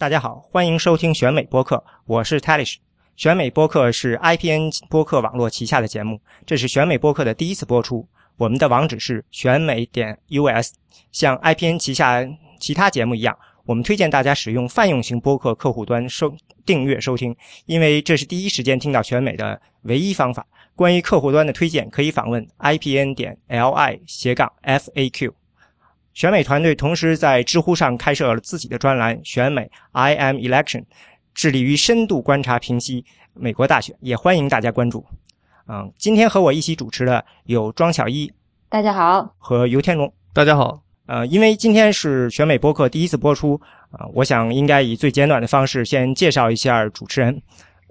大家好，欢迎收听选美播客，我是 Talish。选美播客是 IPN 播客网络旗下的节目，这是选美播客的第一次播出。我们的网址是选美点 US。像 IPN 旗下其他节目一样，我们推荐大家使用泛用型播客客户端收订阅收听，因为这是第一时间听到选美的唯一方法。关于客户端的推荐，可以访问 IPN 点 LI 斜杠 FAQ。选美团队同时在知乎上开设了自己的专栏“选美 I am Election”，致力于深度观察、评析美国大选，也欢迎大家关注。嗯，今天和我一起主持的有庄巧一，大家好，和尤天龙，大家好。呃，因为今天是选美播客第一次播出，啊，我想应该以最简短的方式先介绍一下主持人。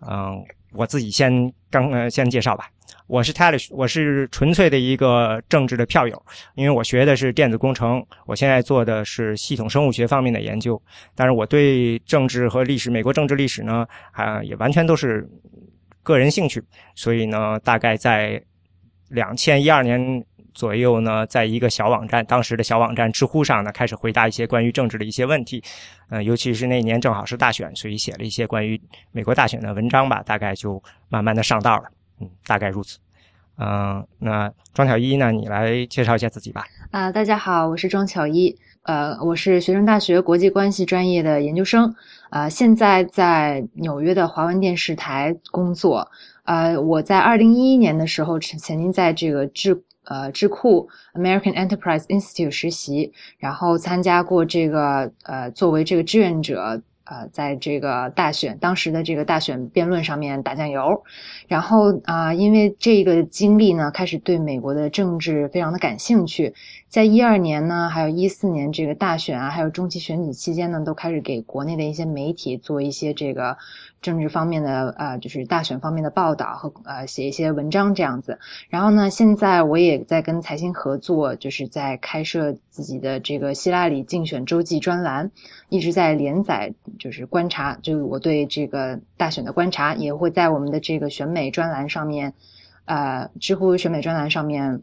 嗯，我自己先刚呃先介绍吧。我是 Talish，我是纯粹的一个政治的票友，因为我学的是电子工程，我现在做的是系统生物学方面的研究，但是我对政治和历史，美国政治历史呢，啊，也完全都是个人兴趣，所以呢，大概在两千一二年左右呢，在一个小网站，当时的小网站知乎上呢，开始回答一些关于政治的一些问题，嗯，尤其是那年正好是大选，所以写了一些关于美国大选的文章吧，大概就慢慢的上道了。嗯，大概如此。嗯，那庄巧一呢？你来介绍一下自己吧。啊，大家好，我是庄巧一。呃，我是学生大学国际关系专业的研究生。啊，现在在纽约的华文电视台工作。呃，我在二零一一年的时候曾曾经在这个智呃智库 American Enterprise Institute 实习，然后参加过这个呃作为这个志愿者。呃，在这个大选当时的这个大选辩论上面打酱油，然后啊，因为这个经历呢，开始对美国的政治非常的感兴趣。在一二年呢，还有一四年这个大选啊，还有中期选举期间呢，都开始给国内的一些媒体做一些这个。政治方面的呃，就是大选方面的报道和呃写一些文章这样子。然后呢，现在我也在跟财新合作，就是在开设自己的这个希拉里竞选周记专栏，一直在连载，就是观察，就是我对这个大选的观察，也会在我们的这个选美专栏上面，呃，知乎选美专栏上面，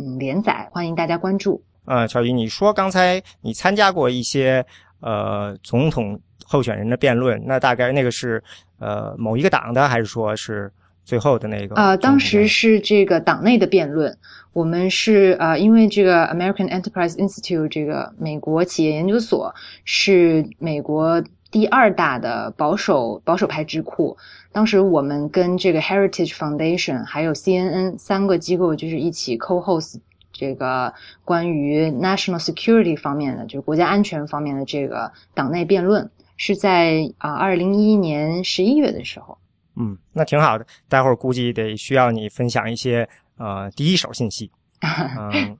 嗯，连载，欢迎大家关注。呃，小鱼，你说刚才你参加过一些呃总统。候选人的辩论，那大概那个是呃某一个党的，还是说是最后的那个？啊，当时是这个党内的辩论。我们是呃，因为这个 American Enterprise Institute 这个美国企业研究所是美国第二大的保守保守派智库。当时我们跟这个 Heritage Foundation 还有 CNN 三个机构就是一起 co-host 这个关于 national security 方面的，就是国家安全方面的这个党内辩论。是在啊，二零一一年十一月的时候。嗯，那挺好的。待会儿估计得需要你分享一些呃第一手信息。嗯，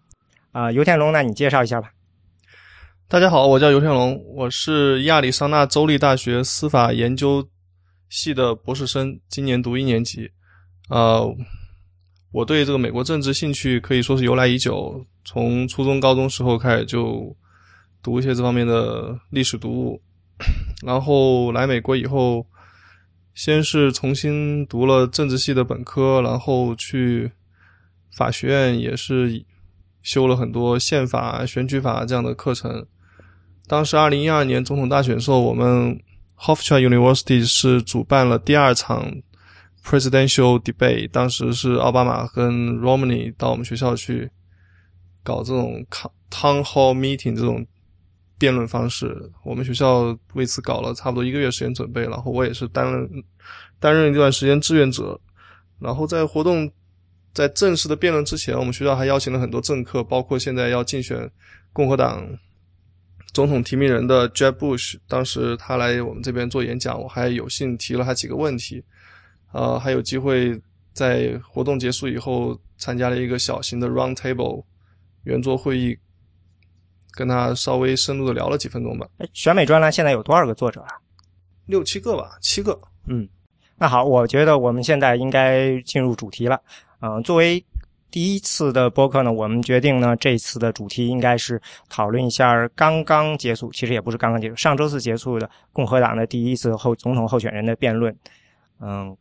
啊，尤天龙，那你介绍一下吧。大家好，我叫尤天龙，我是亚利桑那州立大学司法研究系的博士生，今年读一年级。呃，我对这个美国政治兴趣可以说是由来已久，从初中、高中时候开始就读一些这方面的历史读物。然后来美国以后，先是重新读了政治系的本科，然后去法学院也是修了很多宪法、选举法这样的课程。当时二零一二年总统大选时候，我们 Hofstra University 是主办了第二场 Presidential Debate，当时是奥巴马跟 Romney 到我们学校去搞这种 Town Hall Meeting 这种。辩论方式，我们学校为此搞了差不多一个月时间准备，然后我也是担任担任一段时间志愿者。然后在活动在正式的辩论之前，我们学校还邀请了很多政客，包括现在要竞选共和党总统提名人的 Jeb Bush，当时他来我们这边做演讲，我还有幸提了他几个问题。呃，还有机会在活动结束以后参加了一个小型的 Round Table 圆桌会议。跟他稍微深入的聊了几分钟吧。哎，选美专栏现在有多少个作者啊？六七个吧，七个。嗯，那好，我觉得我们现在应该进入主题了。嗯，作为第一次的播客呢，我们决定呢，这次的主题应该是讨论一下刚刚结束，其实也不是刚刚结束，上周四结束的共和党的第一次候总统候选人的辩论。嗯，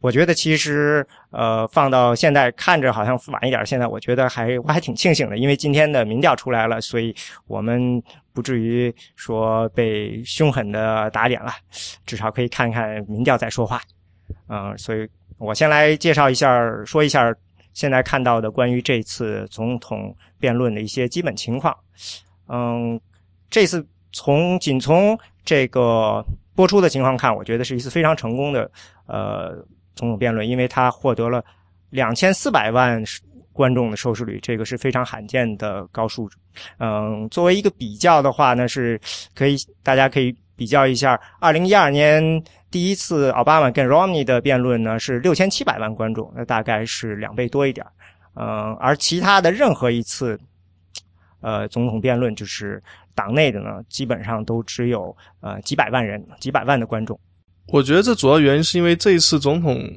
我觉得其实呃，放到现在看着好像晚一点，现在我觉得还我还挺庆幸的，因为今天的民调出来了，所以我们不至于说被凶狠的打脸了，至少可以看看民调再说话。嗯，所以我先来介绍一下，说一下现在看到的关于这次总统辩论的一些基本情况。嗯，这次从仅从这个播出的情况看，我觉得是一次非常成功的呃。总统辩论，因为他获得了两千四百万观众的收视率，这个是非常罕见的高数。嗯，作为一个比较的话呢，是可以大家可以比较一下，二零一二年第一次奥巴马跟 Romney 的辩论呢是六千七百万观众，那大概是两倍多一点。嗯，而其他的任何一次呃总统辩论，就是党内的呢，基本上都只有呃几百万人、几百万的观众。我觉得这主要原因是因为这一次总统，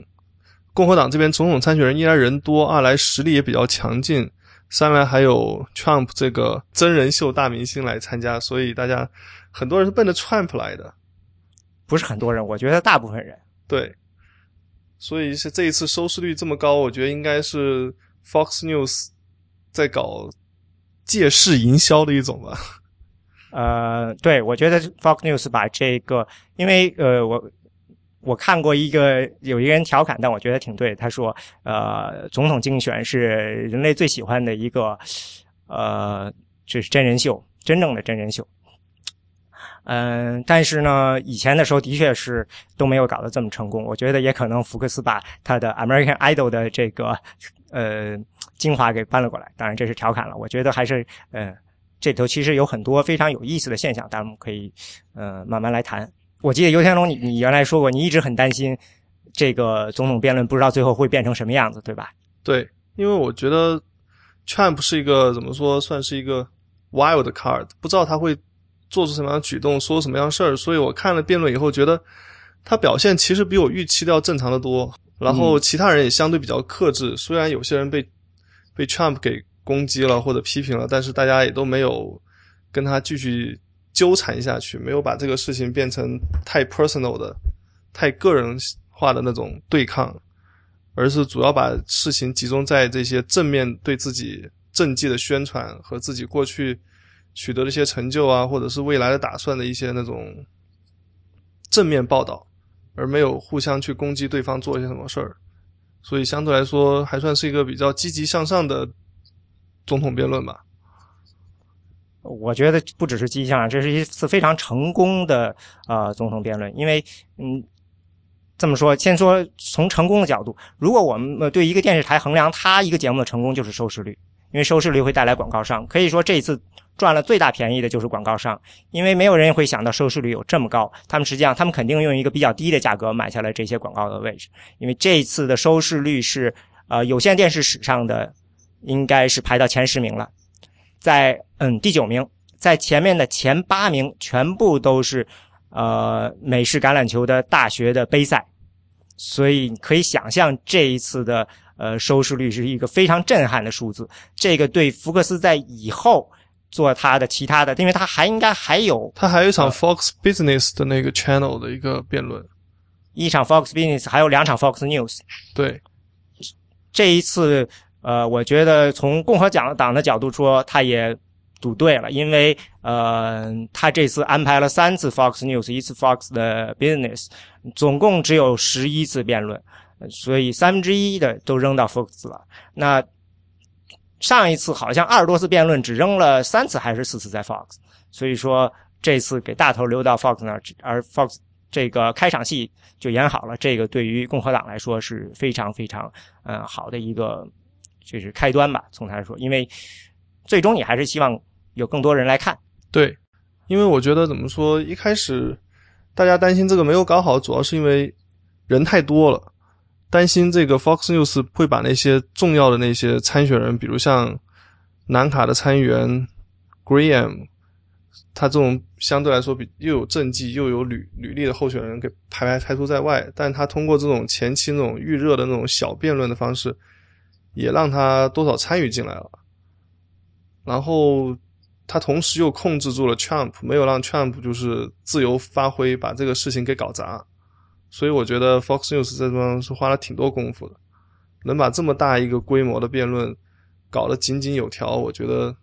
共和党这边总统参选人一来人多，二来实力也比较强劲，三来还有 Trump 这个真人秀大明星来参加，所以大家很多人是奔着 Trump 来的。不是很多人，我觉得大部分人对。所以是这一次收视率这么高，我觉得应该是 Fox News 在搞借势营销的一种吧。呃，对，我觉得 Fox News 把这个，因为呃，我。我看过一个有一个人调侃，但我觉得挺对。他说：“呃，总统竞选是人类最喜欢的一个，呃，就是真人秀，真正的真人秀。嗯，但是呢，以前的时候的确是都没有搞得这么成功。我觉得也可能福克斯把他的 American Idol 的这个呃精华给搬了过来。当然这是调侃了。我觉得还是呃，这里头其实有很多非常有意思的现象，咱们可以呃慢慢来谈。”我记得尤天龙，你你原来说过，你一直很担心这个总统辩论，不知道最后会变成什么样子，对吧？对，因为我觉得 Trump 是一个怎么说，算是一个 wild card，不知道他会做出什么样的举动，说什么样的事儿。所以我看了辩论以后，觉得他表现其实比我预期的要正常的多。然后其他人也相对比较克制，虽然有些人被被 Trump 给攻击了或者批评了，但是大家也都没有跟他继续。纠缠下去，没有把这个事情变成太 personal 的、太个人化的那种对抗，而是主要把事情集中在这些正面对自己政绩的宣传和自己过去取得的一些成就啊，或者是未来的打算的一些那种正面报道，而没有互相去攻击对方做一些什么事儿。所以相对来说，还算是一个比较积极向上的总统辩论吧。我觉得不只是迹象，这是一次非常成功的呃总统辩论。因为，嗯，这么说，先说从成功的角度，如果我们对一个电视台衡量它一个节目的成功，就是收视率，因为收视率会带来广告商。可以说这一次赚了最大便宜的就是广告商，因为没有人会想到收视率有这么高，他们实际上他们肯定用一个比较低的价格买下来这些广告的位置，因为这一次的收视率是呃有线电视史上的应该是排到前十名了。在嗯第九名，在前面的前八名全部都是，呃美式橄榄球的大学的杯赛，所以可以想象这一次的呃收视率是一个非常震撼的数字。这个对福克斯在以后做他的其他的，因为他还应该还有他还有一场 Fox Business 的那个 channel 的一个辩论，一场 Fox Business 还有两场 Fox News。对，这一次。呃，我觉得从共和党的角度说，他也赌对了，因为呃，他这次安排了三次 Fox News，一次 Fox 的 Business，总共只有十一次辩论，所以三分之一的都扔到 Fox 了。那上一次好像二十多次辩论只扔了三次还是四次在 Fox，所以说这次给大头留到 Fox 那儿，而 Fox 这个开场戏就演好了，这个对于共和党来说是非常非常嗯好的一个。这是开端吧，从他说，因为最终你还是希望有更多人来看。对，因为我觉得怎么说，一开始大家担心这个没有搞好，主要是因为人太多了，担心这个 Fox News 会把那些重要的那些参选人，比如像南卡的参议员 Graham，他这种相对来说比又有政绩又有履履历的候选人给排排排除在外，但他通过这种前期那种预热的那种小辩论的方式。也让他多少参与进来了，然后他同时又控制住了 Trump，没有让 Trump 就是自由发挥，把这个事情给搞砸，所以我觉得 Fox News 这方是花了挺多功夫的，能把这么大一个规模的辩论搞得井井有条，我觉得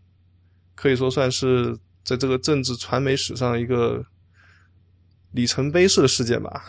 可以说算是在这个政治传媒史上一个里程碑式的事件吧。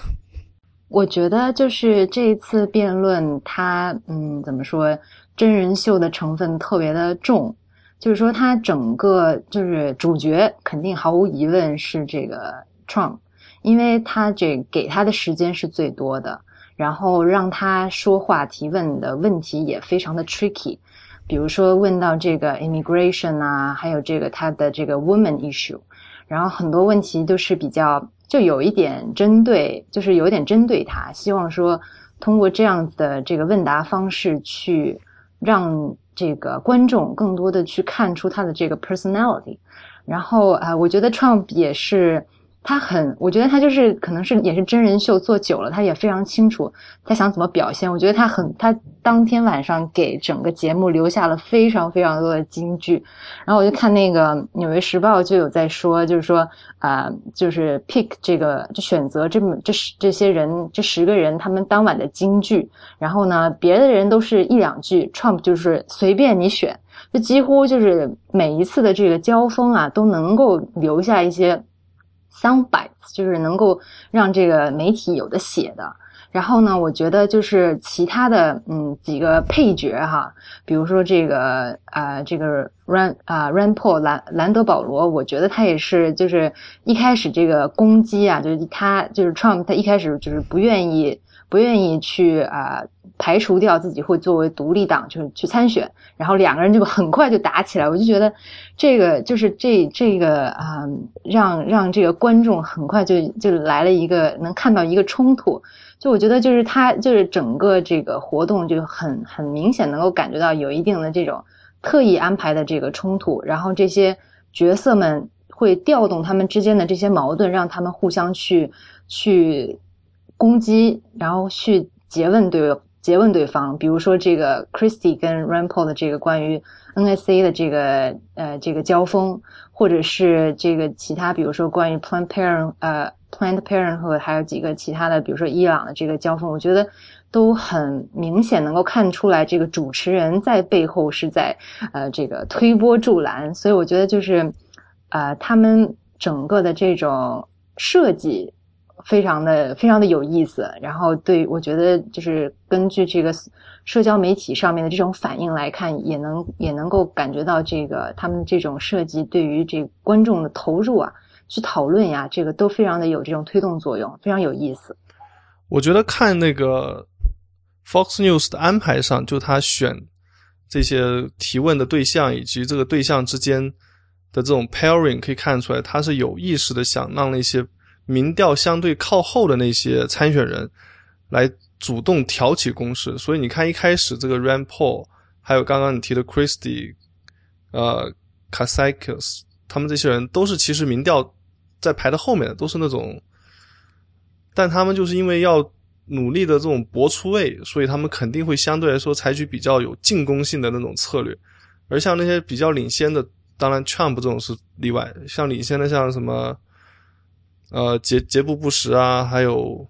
我觉得就是这一次辩论，它嗯，怎么说，真人秀的成分特别的重，就是说它整个就是主角肯定毫无疑问是这个 Trump，因为他这给他的时间是最多的，然后让他说话提问的问题也非常的 tricky，比如说问到这个 immigration 啊，还有这个他的这个 woman issue，然后很多问题都是比较。就有一点针对，就是有点针对他，希望说通过这样的这个问答方式，去让这个观众更多的去看出他的这个 personality。然后啊，我觉得 Trump 也是。他很，我觉得他就是可能是也是真人秀做久了，他也非常清楚他想怎么表现。我觉得他很，他当天晚上给整个节目留下了非常非常多的金句。然后我就看那个《纽约时报》就有在说，就是说啊，就是 pick 这个就选择这么这十这些人这十个人他们当晚的金句。然后呢，别的人都是一两句，Trump 就是随便你选，就几乎就是每一次的这个交锋啊，都能够留下一些。Sound bites 就是能够让这个媒体有的写的。然后呢，我觉得就是其他的嗯几个配角哈，比如说这个啊这个 Ran 啊 Ran Paul 兰兰德保罗，我觉得他也是就是一开始这个攻击啊，就是他就是 Trump 他一开始就是不愿意。不愿意去啊，排除掉自己会作为独立党，就是去参选，然后两个人就很快就打起来。我就觉得这个就是这这个啊，让让这个观众很快就就来了一个能看到一个冲突。就我觉得就是他就是整个这个活动就很很明显能够感觉到有一定的这种特意安排的这个冲突，然后这些角色们会调动他们之间的这些矛盾，让他们互相去去。攻击，然后去诘问对诘问对方，比如说这个 Christie 跟 Rand Paul 的这个关于 NSA 的这个呃这个交锋，或者是这个其他，比如说关于 Planned Parent 呃 Planned Parenthood 还有几个其他的，比如说伊朗的这个交锋，我觉得都很明显能够看出来，这个主持人在背后是在呃这个推波助澜，所以我觉得就是呃他们整个的这种设计。非常的非常的有意思，然后对我觉得就是根据这个社交媒体上面的这种反应来看，也能也能够感觉到这个他们这种设计对于这观众的投入啊，去讨论呀，这个都非常的有这种推动作用，非常有意思。我觉得看那个 Fox News 的安排上，就他选这些提问的对象以及这个对象之间的这种 pairing，可以看出来他是有意识的想让那些。民调相对靠后的那些参选人，来主动挑起攻势。所以你看，一开始这个 Ran Paul，还有刚刚你提的 Christie，呃 k a s i k a s 他们这些人都是其实民调在排的后面的，都是那种，但他们就是因为要努力的这种搏出位，所以他们肯定会相对来说采取比较有进攻性的那种策略。而像那些比较领先的，当然 Trump 这种是例外，像领先的像什么。呃，杰杰布·布什啊，还有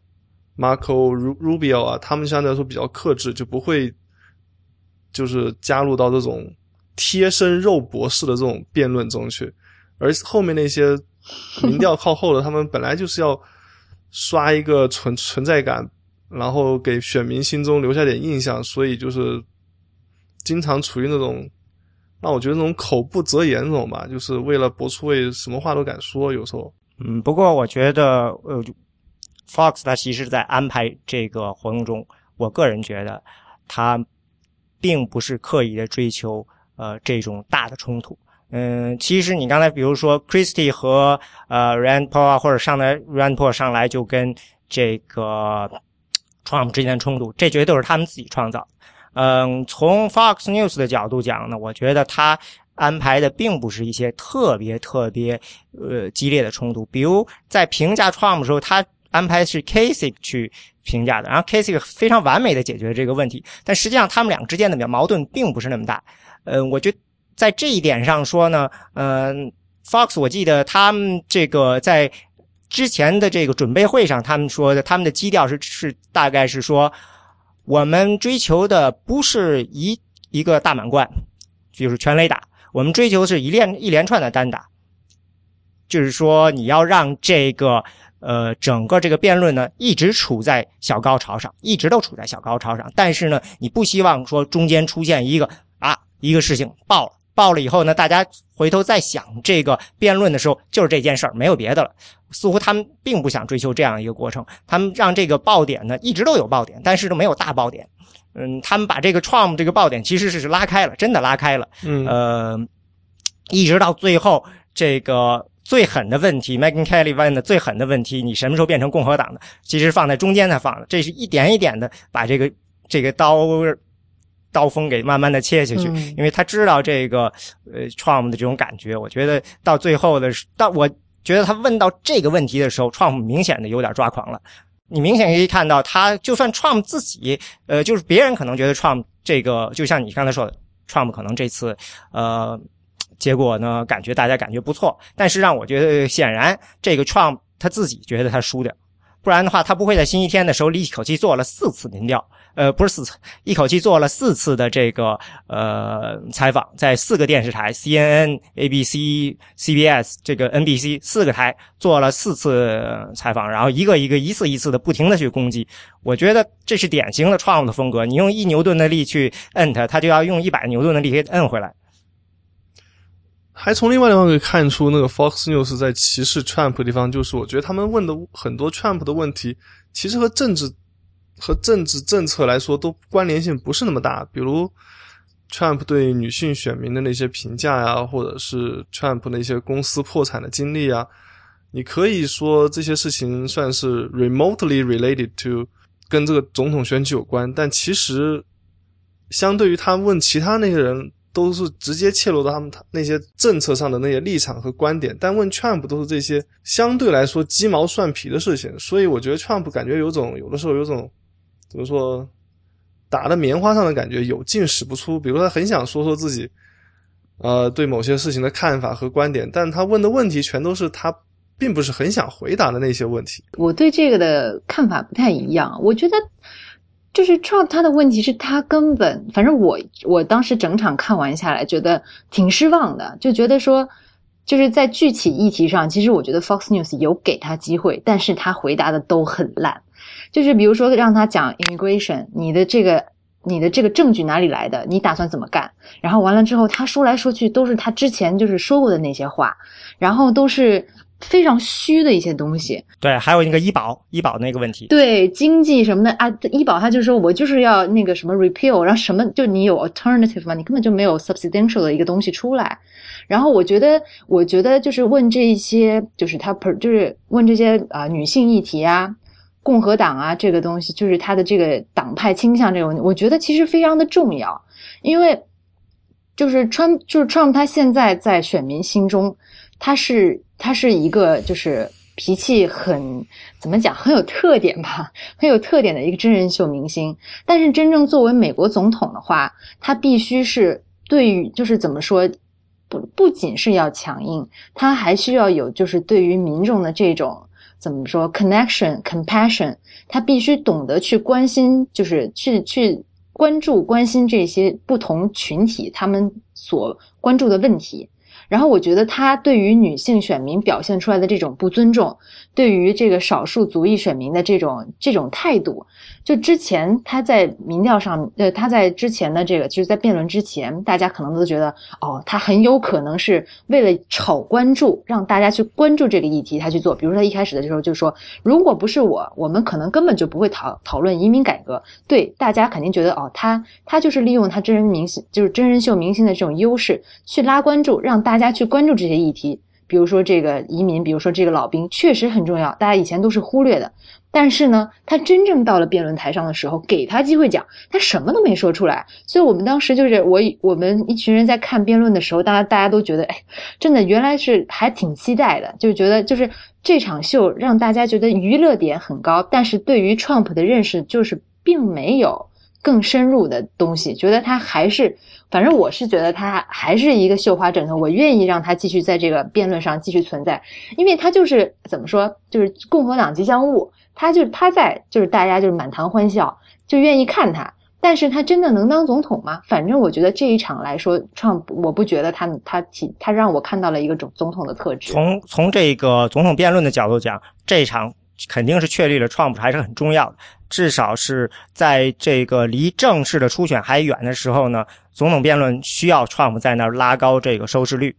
Marco Rubio 啊，他们相对来说比较克制，就不会就是加入到这种贴身肉搏式的这种辩论中去。而后面那些民调靠后的，他们本来就是要刷一个存存在感，然后给选民心中留下点印象，所以就是经常处于那种让我觉得那种口不择言那种吧，就是为了博出位，什么话都敢说，有时候。嗯，不过我觉得，呃，Fox 他其实在安排这个活动中，我个人觉得他并不是刻意的追求呃这种大的冲突。嗯，其实你刚才比如说 Christie 和呃 Rand Paul 或者上来 Rand Paul 上来就跟这个 Trump 之间的冲突，这绝对都是他们自己创造。嗯，从 Fox News 的角度讲呢，我觉得他。安排的并不是一些特别特别呃激烈的冲突，比如在评价 Trump 的时候，他安排是 Casey 去评价的，然后 Casey 非常完美的解决了这个问题。但实际上他们俩之间的矛盾并不是那么大。嗯，我觉得在这一点上说呢，嗯，Fox 我记得他们这个在之前的这个准备会上，他们说的他们的基调是是大概是说，我们追求的不是一一个大满贯，就是全垒打，我们追求的是一连一连串的单打，就是说你要让这个呃整个这个辩论呢一直处在小高潮上，一直都处在小高潮上，但是呢你不希望说中间出现一个啊一个事情爆了。爆了以后呢，大家回头再想这个辩论的时候，就是这件事儿，没有别的了。似乎他们并不想追求这样一个过程，他们让这个爆点呢一直都有爆点，但是都没有大爆点。嗯，他们把这个 Trump 这个爆点其实是是拉开了，真的拉开了。嗯，呃，一直到最后这个最狠的问题，Megan Kelly 问的最狠的问题，你什么时候变成共和党的？其实放在中间才放的，这是一点一点的把这个这个刀。刀锋给慢慢的切下去，因为他知道这个呃 Trump 的这种感觉。我觉得到最后的，到我觉得他问到这个问题的时候，Trump 明显的有点抓狂了。你明显可以看到，他就算 Trump 自己，呃，就是别人可能觉得 Trump 这个，就像你刚才说的，Trump 可能这次呃结果呢，感觉大家感觉不错，但是让我觉得显然这个 Trump 他自己觉得他输掉，不然的话他不会在星期天的时候一口气做了四次民调。呃，不是四次，一口气做了四次的这个呃采访，在四个电视台，CNN、ABC、CBS 这个 NBC 四个台做了四次采访，然后一个一个一次一次的不停的去攻击。我觉得这是典型的 Trump 的风格，你用一牛顿的力去摁他，他就要用一百牛顿的力给摁回来。还从另外地方可以看出，那个 Fox News 在歧视 Trump 的地方，就是我觉得他们问的很多 Trump 的问题，其实和政治。和政治政策来说，都关联性不是那么大。比如，Trump 对女性选民的那些评价呀，或者是 Trump 那些公司破产的经历啊，你可以说这些事情算是 remotely related to 跟这个总统选举有关。但其实，相对于他问其他那些人，都是直接切入到他们那些政策上的那些立场和观点。但问 Trump 都是这些相对来说鸡毛蒜皮的事情。所以我觉得 Trump 感觉有种有的时候有种。怎么说，打的棉花上的感觉有劲使不出。比如他很想说说自己，呃，对某些事情的看法和观点，但他问的问题全都是他并不是很想回答的那些问题。我对这个的看法不太一样。我觉得，就是 Trump 他的问题是他根本，反正我我当时整场看完下来，觉得挺失望的，就觉得说，就是在具体议题上，其实我觉得 Fox News 有给他机会，但是他回答的都很烂。就是比如说让他讲 immigration，你的这个你的这个证据哪里来的？你打算怎么干？然后完了之后，他说来说去都是他之前就是说过的那些话，然后都是非常虚的一些东西。对，还有那个医保，医保那个问题。对，经济什么的啊，医保他就说我就是要那个什么 repeal，然后什么就你有 alternative 吗？你根本就没有 substantial 的一个东西出来。然后我觉得，我觉得就是问这些，就是他 per 就是问这些啊女性议题啊。共和党啊，这个东西就是他的这个党派倾向这个问题，我觉得其实非常的重要，因为就是川就是 Trump 他现在在选民心中，他是他是一个就是脾气很怎么讲很有特点吧，很有特点的一个真人秀明星。但是真正作为美国总统的话，他必须是对于就是怎么说不不仅是要强硬，他还需要有就是对于民众的这种。怎么说？connection, compassion，他必须懂得去关心，就是去去关注、关心这些不同群体他们所关注的问题。然后我觉得他对于女性选民表现出来的这种不尊重，对于这个少数族裔选民的这种这种态度。就之前他在民调上，呃，他在之前的这个，就是在辩论之前，大家可能都觉得，哦，他很有可能是为了炒关注，让大家去关注这个议题，他去做。比如说他一开始的时候就说，如果不是我，我们可能根本就不会讨讨论移民改革。对，大家肯定觉得，哦，他他就是利用他真人明星，就是真人秀明星的这种优势去拉关注，让大家去关注这些议题。比如说这个移民，比如说这个老兵，确实很重要，大家以前都是忽略的。但是呢，他真正到了辩论台上的时候，给他机会讲，他什么都没说出来。所以我们当时就是我我们一群人在看辩论的时候，大家大家都觉得，哎，真的原来是还挺期待的，就觉得就是这场秀让大家觉得娱乐点很高，但是对于 Trump 的认识就是并没有更深入的东西，觉得他还是，反正我是觉得他还是一个绣花枕头，我愿意让他继续在这个辩论上继续存在，因为他就是怎么说，就是共和党吉祥物，他就是他在就是大家就是满堂欢笑，就愿意看他。但是他真的能当总统吗？反正我觉得这一场来说，Trump 我不觉得他他体他让我看到了一个总总统的特质。从从这个总统辩论的角度讲，这一场肯定是确立了 Trump 还是很重要的。至少是在这个离正式的初选还远的时候呢，总统辩论需要 Trump 在那儿拉高这个收视率。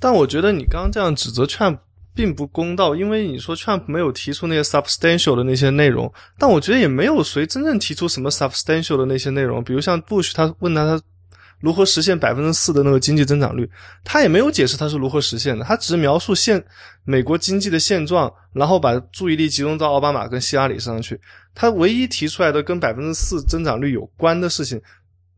但我觉得你刚刚这样指责 Trump。并不公道，因为你说 Trump 没有提出那些 substantial 的那些内容，但我觉得也没有谁真正提出什么 substantial 的那些内容。比如像 Bush，他问他他如何实现百分之四的那个经济增长率，他也没有解释他是如何实现的，他只是描述现美国经济的现状，然后把注意力集中到奥巴马跟希拉里身上去。他唯一提出来的跟百分之四增长率有关的事情，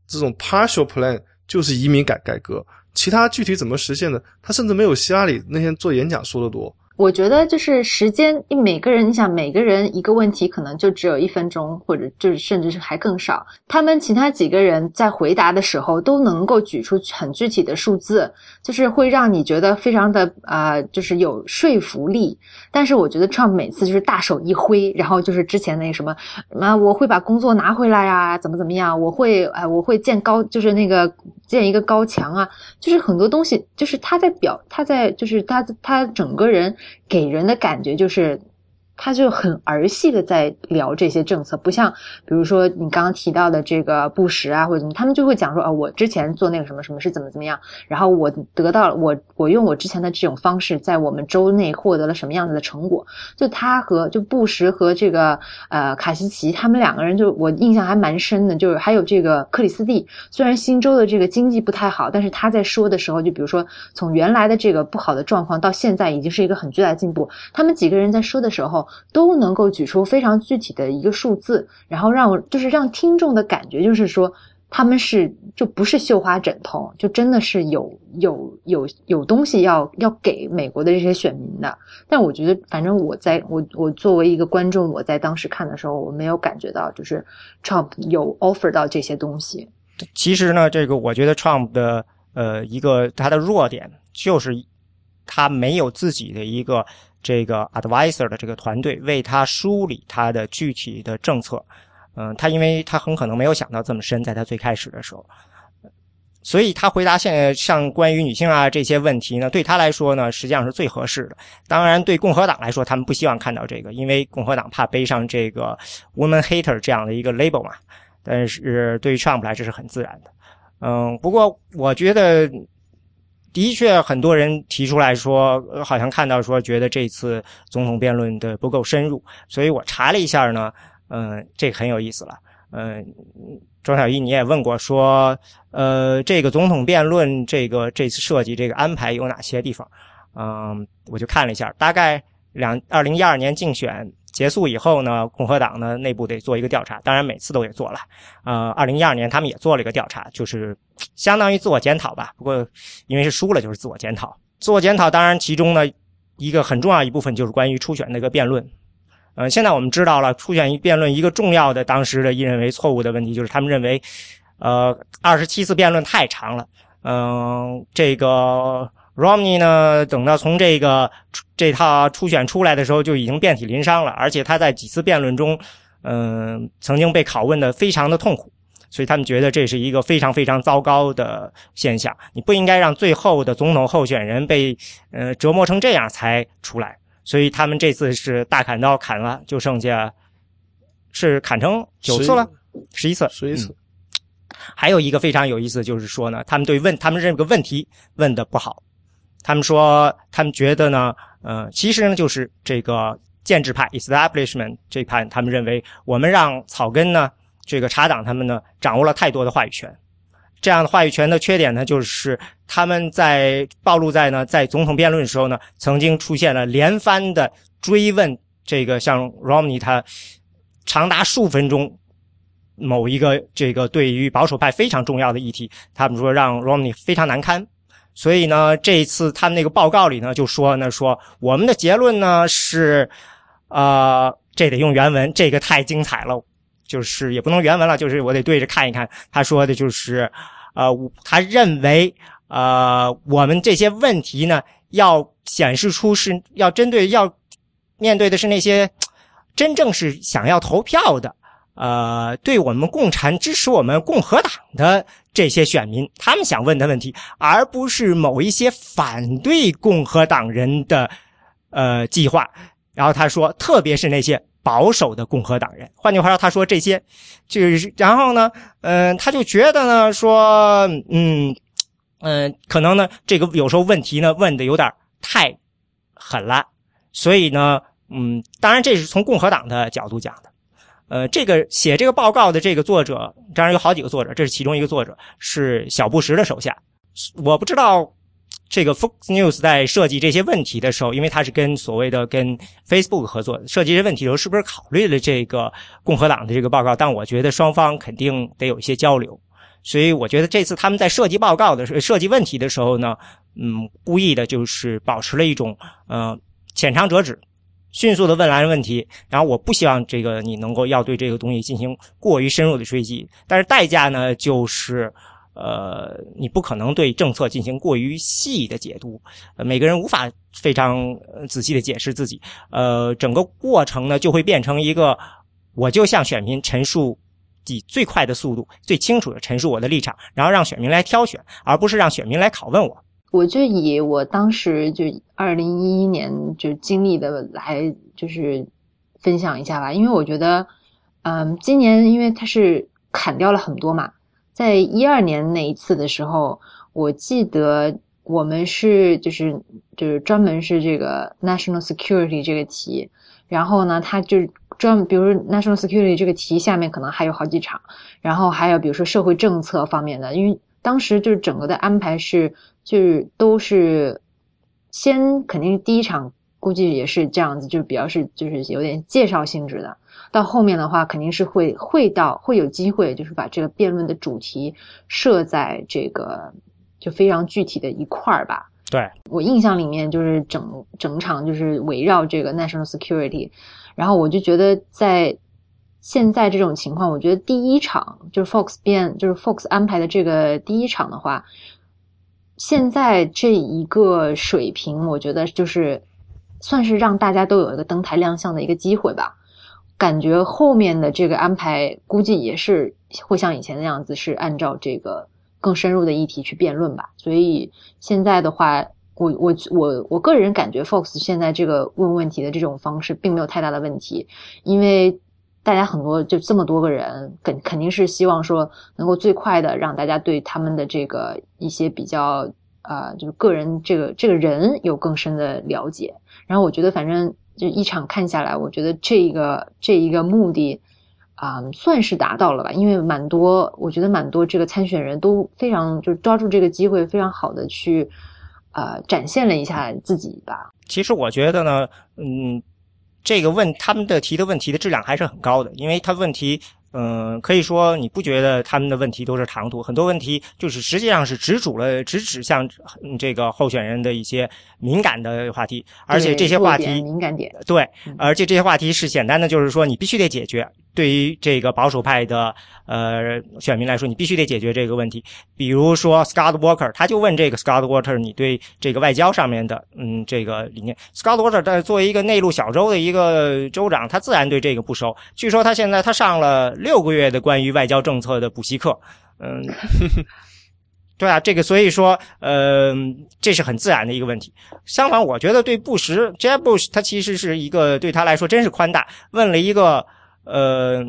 这种 partial plan 就是移民改改革。其他具体怎么实现的？他甚至没有希拉里那天做演讲说的多。我觉得就是时间，你每个人，你想每个人一个问题可能就只有一分钟，或者就是甚至是还更少。他们其他几个人在回答的时候都能够举出很具体的数字，就是会让你觉得非常的啊，就是有说服力。但是我觉得 Trump 每次就是大手一挥，然后就是之前那什么啊，我会把工作拿回来呀，怎么怎么样，我会哎，我会建高，就是那个建一个高墙啊，就是很多东西，就是他在表，他在就是他他整个人。给人的感觉就是。他就很儿戏的在聊这些政策，不像比如说你刚刚提到的这个布什啊或者怎么，他们就会讲说啊，我之前做那个什么什么是怎么怎么样，然后我得到了我我用我之前的这种方式，在我们州内获得了什么样子的成果。就他和就布什和这个呃卡西奇他们两个人，就我印象还蛮深的。就是还有这个克里斯蒂，虽然新州的这个经济不太好，但是他在说的时候，就比如说从原来的这个不好的状况到现在已经是一个很巨大的进步。他们几个人在说的时候。都能够举出非常具体的一个数字，然后让就是让听众的感觉就是说他们是就不是绣花枕头，就真的是有有有有东西要要给美国的这些选民的。但我觉得，反正我在我我作为一个观众，我在当时看的时候，我没有感觉到就是 Trump 有 offer 到这些东西。其实呢，这个我觉得 Trump 的呃一个他的弱点就是他没有自己的一个。这个 advisor 的这个团队为他梳理他的具体的政策，嗯，他因为他很可能没有想到这么深，在他最开始的时候，所以他回答现在像关于女性啊这些问题呢，对他来说呢，实际上是最合适的。当然，对共和党来说，他们不希望看到这个，因为共和党怕背上这个 woman hater 这样的一个 label 嘛。但是对于 Trump 来，这是很自然的。嗯，不过我觉得。的确，很多人提出来说，好像看到说，觉得这次总统辩论的不够深入，所以我查了一下呢，嗯，这个很有意思了，嗯，庄小一你也问过说，呃，这个总统辩论这个这次设计这个安排有哪些地方？嗯，我就看了一下，大概两二零一二年竞选。结束以后呢，共和党呢内部得做一个调查，当然每次都也做了。呃，二零一二年他们也做了一个调查，就是相当于自我检讨吧。不过因为是输了，就是自我检讨。自我检讨当然其中呢一个很重要一部分就是关于初选那个辩论。呃，现在我们知道了初选辩论一个重要的当时的一认为错误的问题就是他们认为，呃，二十七次辩论太长了。嗯，这个。Romney 呢？等到从这个这套初选出来的时候，就已经遍体鳞伤了，而且他在几次辩论中，嗯，曾经被拷问的非常的痛苦，所以他们觉得这是一个非常非常糟糕的现象。你不应该让最后的总统候选人被呃折磨成这样才出来。所以他们这次是大砍刀砍了，就剩下是砍成九次了，十一次，十一次。还有一个非常有意思，就是说呢，他们对问他们这个问题问的不好。他们说，他们觉得呢，呃，其实呢，就是这个建制派 （establishment） 这派，他们认为我们让草根呢，这个查党他们呢，掌握了太多的话语权。这样的话语权的缺点呢，就是他们在暴露在呢，在总统辩论的时候呢，曾经出现了连番的追问，这个像 Romney 他长达数分钟某一个这个对于保守派非常重要的议题，他们说让 Romney 非常难堪。所以呢，这一次他们那个报告里呢，就说呢，说我们的结论呢是，呃，这得用原文，这个太精彩了，就是也不能原文了，就是我得对着看一看。他说的就是，呃，他认为，呃，我们这些问题呢，要显示出是要针对要面对的是那些真正是想要投票的。呃，对我们共产支持我们共和党的这些选民，他们想问的问题，而不是某一些反对共和党人的呃计划。然后他说，特别是那些保守的共和党人。换句话说，他说这些，就是然后呢，嗯，他就觉得呢，说，嗯嗯，可能呢，这个有时候问题呢问的有点太狠了，所以呢，嗯，当然这是从共和党的角度讲的。呃，这个写这个报告的这个作者，当然有好几个作者，这是其中一个作者，是小布什的手下。我不知道这个 Fox News 在设计这些问题的时候，因为他是跟所谓的跟 Facebook 合作设计这些问题的时候，是不是考虑了这个共和党的这个报告？但我觉得双方肯定得有一些交流，所以我觉得这次他们在设计报告的，设计问题的时候呢，嗯，故意的就是保持了一种呃浅尝辄止。迅速的问来问题，然后我不希望这个你能够要对这个东西进行过于深入的追击，但是代价呢，就是呃，你不可能对政策进行过于细的解读，每个人无法非常仔细的解释自己，呃，整个过程呢就会变成一个，我就向选民陈述以最快的速度、最清楚的陈述我的立场，然后让选民来挑选，而不是让选民来拷问我。我就以我当时就二零一一年就经历的来就是分享一下吧，因为我觉得，嗯，今年因为它是砍掉了很多嘛，在一二年那一次的时候，我记得我们是就是就是专门是这个 national security 这个题，然后呢，它就专比如说 national security 这个题下面可能还有好几场，然后还有比如说社会政策方面的，因为当时就是整个的安排是。就是都是先肯定第一场估计也是这样子，就比较是就是有点介绍性质的。到后面的话，肯定是会会到会有机会，就是把这个辩论的主题设在这个就非常具体的一块儿吧。对我印象里面，就是整整场就是围绕这个 national security，然后我就觉得在现在这种情况，我觉得第一场就是 Fox 辩就是 Fox 安排的这个第一场的话。现在这一个水平，我觉得就是算是让大家都有一个登台亮相的一个机会吧。感觉后面的这个安排，估计也是会像以前那样子，是按照这个更深入的议题去辩论吧。所以现在的话，我我我我个人感觉，Fox 现在这个问问题的这种方式并没有太大的问题，因为大家很多就这么多个人，肯肯定是希望说能够最快的让大家对他们的这个一些比较。啊，就是个人这个这个人有更深的了解，然后我觉得反正就一场看下来，我觉得这一个这一个目的啊，算是达到了吧。因为蛮多，我觉得蛮多这个参选人都非常就抓住这个机会，非常好的去啊展现了一下自己吧。其实我觉得呢，嗯，这个问他们的提的问题的质量还是很高的，因为他问题。嗯，可以说你不觉得他们的问题都是唐突？很多问题就是实际上是直主了，直指向这个候选人的一些敏感的话题，而且这些话题敏感点对，而且这些话题是简单的，就是说你必须得解决。对于这个保守派的呃选民来说，你必须得解决这个问题。比如说 Scott Walker，他就问这个 Scott Walker，你对这个外交上面的嗯这个理念，Scott Walker 在作为一个内陆小州的一个州长，他自然对这个不熟。据说他现在他上了六个月的关于外交政策的补习课，嗯，对啊，这个所以说呃这是很自然的一个问题。相反，我觉得对布什 Jeb Bush，他其实是一个对他来说真是宽大，问了一个。呃，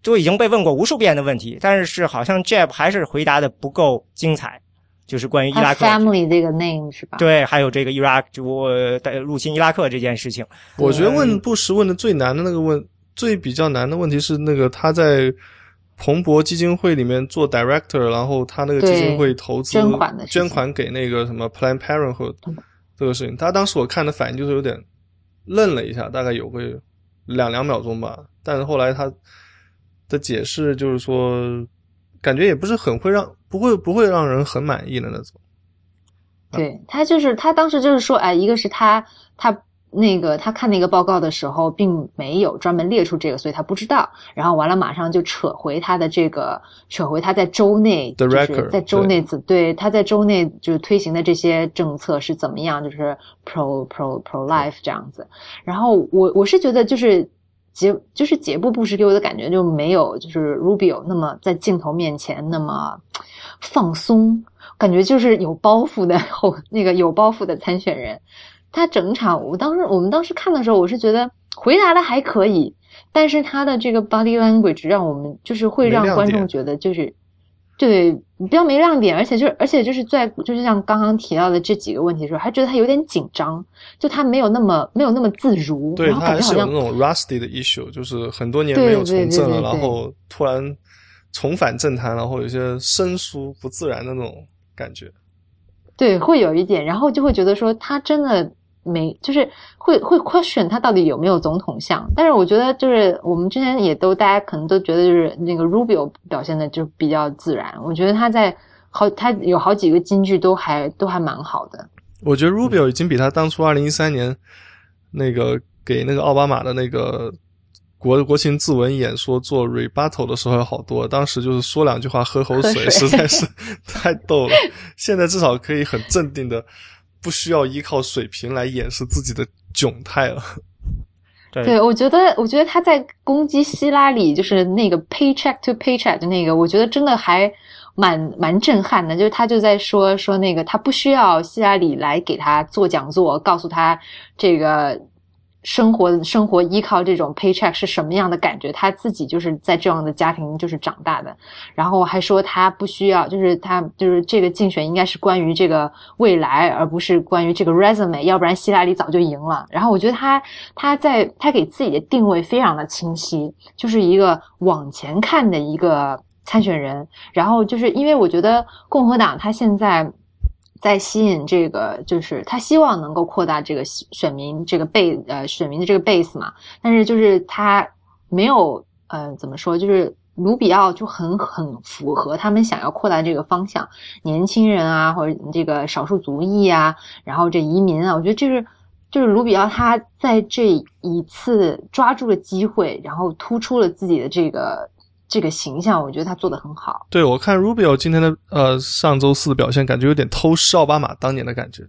都已经被问过无数遍的问题，但是好像 Jeb 还是回答的不够精彩，就是关于伊拉克 family 这个 name 是吧？对，还有这个伊拉克就入侵伊拉克这件事情。我觉得问布什问的最难的那个问，最比较难的问题是那个他在彭博基金会里面做 director，然后他那个基金会投资捐款的捐款给那个什么 Planned Parenthood 这个事情，他当时我看的反应就是有点愣了一下，大概有个。两两秒钟吧，但是后来他的解释就是说，感觉也不是很会让，不会不会让人很满意的那种。对他就是他当时就是说，哎，一个是他他那个他看那个报告的时候，并没有专门列出这个，所以他不知道。然后完了，马上就扯回他的这个，扯回他在州内，就是在州内子对他在州内就是推行的这些政策是怎么样，就是 pro pro pro life 这样子。然后我我是觉得就是杰就是杰布布什给我的感觉就没有就是 Rubio 那么在镜头面前那么放松，感觉就是有包袱的 后那个有包袱的参选人。他整场，我当时我们当时看的时候，我是觉得回答的还可以，但是他的这个 body language 让我们就是会让观众觉得就是对比较没亮点，而且就是而且就是在就是像刚刚提到的这几个问题的时候，还觉得他有点紧张，就他没有那么没有那么自如，对他还是有那种 rusty 的 issue，就是很多年没有从政了，然后突然重返政坛，然后有些生疏不自然的那种感觉，对，会有一点，然后就会觉得说他真的。没，就是会会 question 他到底有没有总统相，但是我觉得就是我们之前也都大家可能都觉得就是那个 Rubio 表现的就比较自然，我觉得他在好他有好几个金句都还都还蛮好的。我觉得 Rubio 已经比他当初二零一三年那个给那个奥巴马的那个国国情自文演说做 rebuttal 的时候要好多，当时就是说两句话喝口水，实在是 太逗了。现在至少可以很镇定的。不需要依靠水平来掩饰自己的窘态了。对，我觉得，我觉得他在攻击希拉里，就是那个 paycheck to paycheck 的那个，我觉得真的还蛮蛮震撼的。就是他就在说说那个，他不需要希拉里来给他做讲座，告诉他这个。生活生活依靠这种 paycheck 是什么样的感觉？他自己就是在这样的家庭就是长大的，然后还说他不需要，就是他就是这个竞选应该是关于这个未来，而不是关于这个 resume，要不然希拉里早就赢了。然后我觉得他他在他给自己的定位非常的清晰，就是一个往前看的一个参选人。然后就是因为我觉得共和党他现在。在吸引这个，就是他希望能够扩大这个选民这个背呃选民的这个 base 嘛，但是就是他没有呃怎么说，就是卢比奥就很很符合他们想要扩大这个方向，年轻人啊或者这个少数族裔啊，然后这移民啊，我觉得就是就是卢比奥他在这一次抓住了机会，然后突出了自己的这个。这个形象，我觉得他做的很好。对我看 Rubio 今天的呃上周四的表现，感觉有点偷师奥巴马当年的感觉。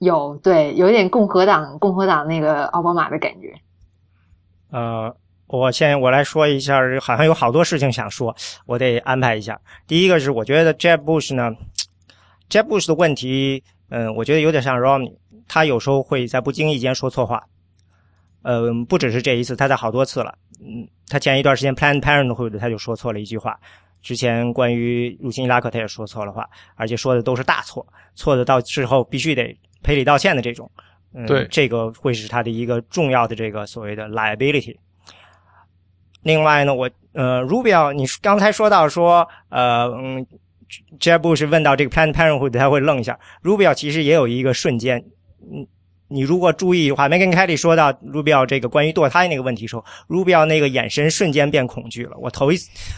有对，有点共和党共和党那个奥巴马的感觉。呃，我先我来说一下，好像有好多事情想说，我得安排一下。第一个是，我觉得 Jeb Bush 呢，Jeb Bush 的问题，嗯，我觉得有点像 Romney，他有时候会在不经意间说错话。嗯，不只是这一次，他在好多次了。嗯，他前一段时间 Planned Parenthood 他就说错了一句话，之前关于入侵伊拉克他也说错了话，而且说的都是大错，错的到之后必须得赔礼道歉的这种。嗯，对，这个会是他的一个重要的这个所谓的 liability。另外呢，我呃，Rubio，你刚才说到说呃，嗯，Jeb Bush 问到这个 Planned Parenthood 他会愣一下，Rubio 其实也有一个瞬间，嗯。你如果注意的话，Megan Kelly 说到 Rubio 这个关于堕胎那个问题的时候，Rubio 那个眼神瞬间变恐惧了。我头一，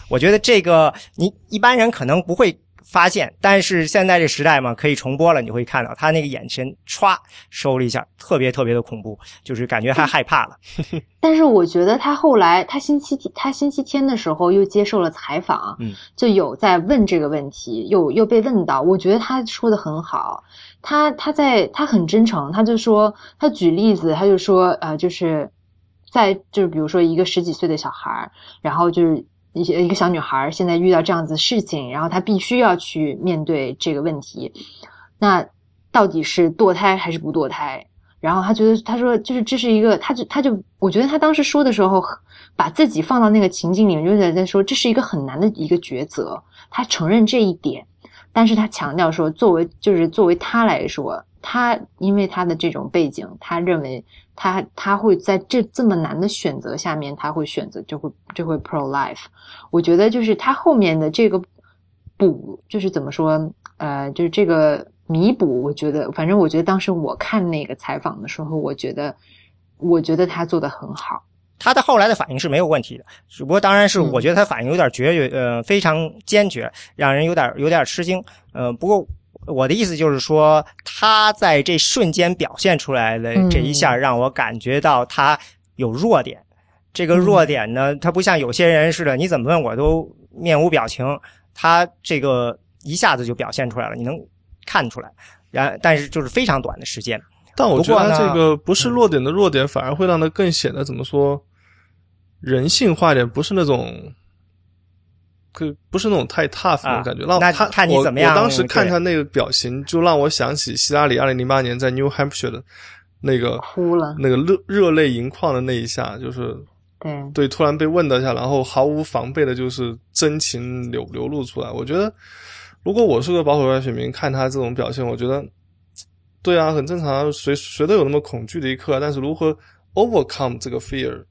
我觉得这个你一般人可能不会发现，但是现在这时代嘛，可以重播了，你会看到他那个眼神歘收了一下，特别特别的恐怖，就是感觉他害怕了。但是我觉得他后来，他星期他星期天的时候又接受了采访，嗯，就有在问这个问题，又又被问到，我觉得他说的很好。他他在他很真诚，他就说他举例子，他就说呃，就是在就是比如说一个十几岁的小孩，然后就是一些一个小女孩现在遇到这样子事情，然后她必须要去面对这个问题，那到底是堕胎还是不堕胎？然后他觉得他说就是这是一个，他就他就我觉得他当时说的时候，把自己放到那个情境里面，就在在说这是一个很难的一个抉择，他承认这一点。但是他强调说，作为就是作为他来说，他因为他的这种背景，他认为他他会在这这么难的选择下面，他会选择就会就会 pro life。我觉得就是他后面的这个补，就是怎么说，呃，就是这个弥补，我觉得反正我觉得当时我看那个采访的时候，我觉得我觉得他做的很好。他的后来的反应是没有问题的，只不过当然是我觉得他反应有点决绝，呃，非常坚决，让人有点有点吃惊。呃，不过我的意思就是说，他在这瞬间表现出来的这一下，让我感觉到他有弱点。这个弱点呢，他不像有些人似的，你怎么问我都面无表情。他这个一下子就表现出来了，你能看出来。然但是就是非常短的时间。但我觉得这个不是弱点的弱点，反而会让他更显得怎么说人性化一点，不是那种。可不是那种太 tough 那种感觉，让他看你怎么样。我当时看他那个表情，就让我想起希拉里二零零八年在 New Hampshire 的那个哭了，那个热热泪盈眶的那一下，就是对对，突然被问到一下，然后毫无防备的，就是真情流流露出来。我觉得，如果我是个保守派选民，看他这种表现，我觉得，对啊，很正常，谁谁都有那么恐惧的一刻，但是如何 overcome 这个 fear，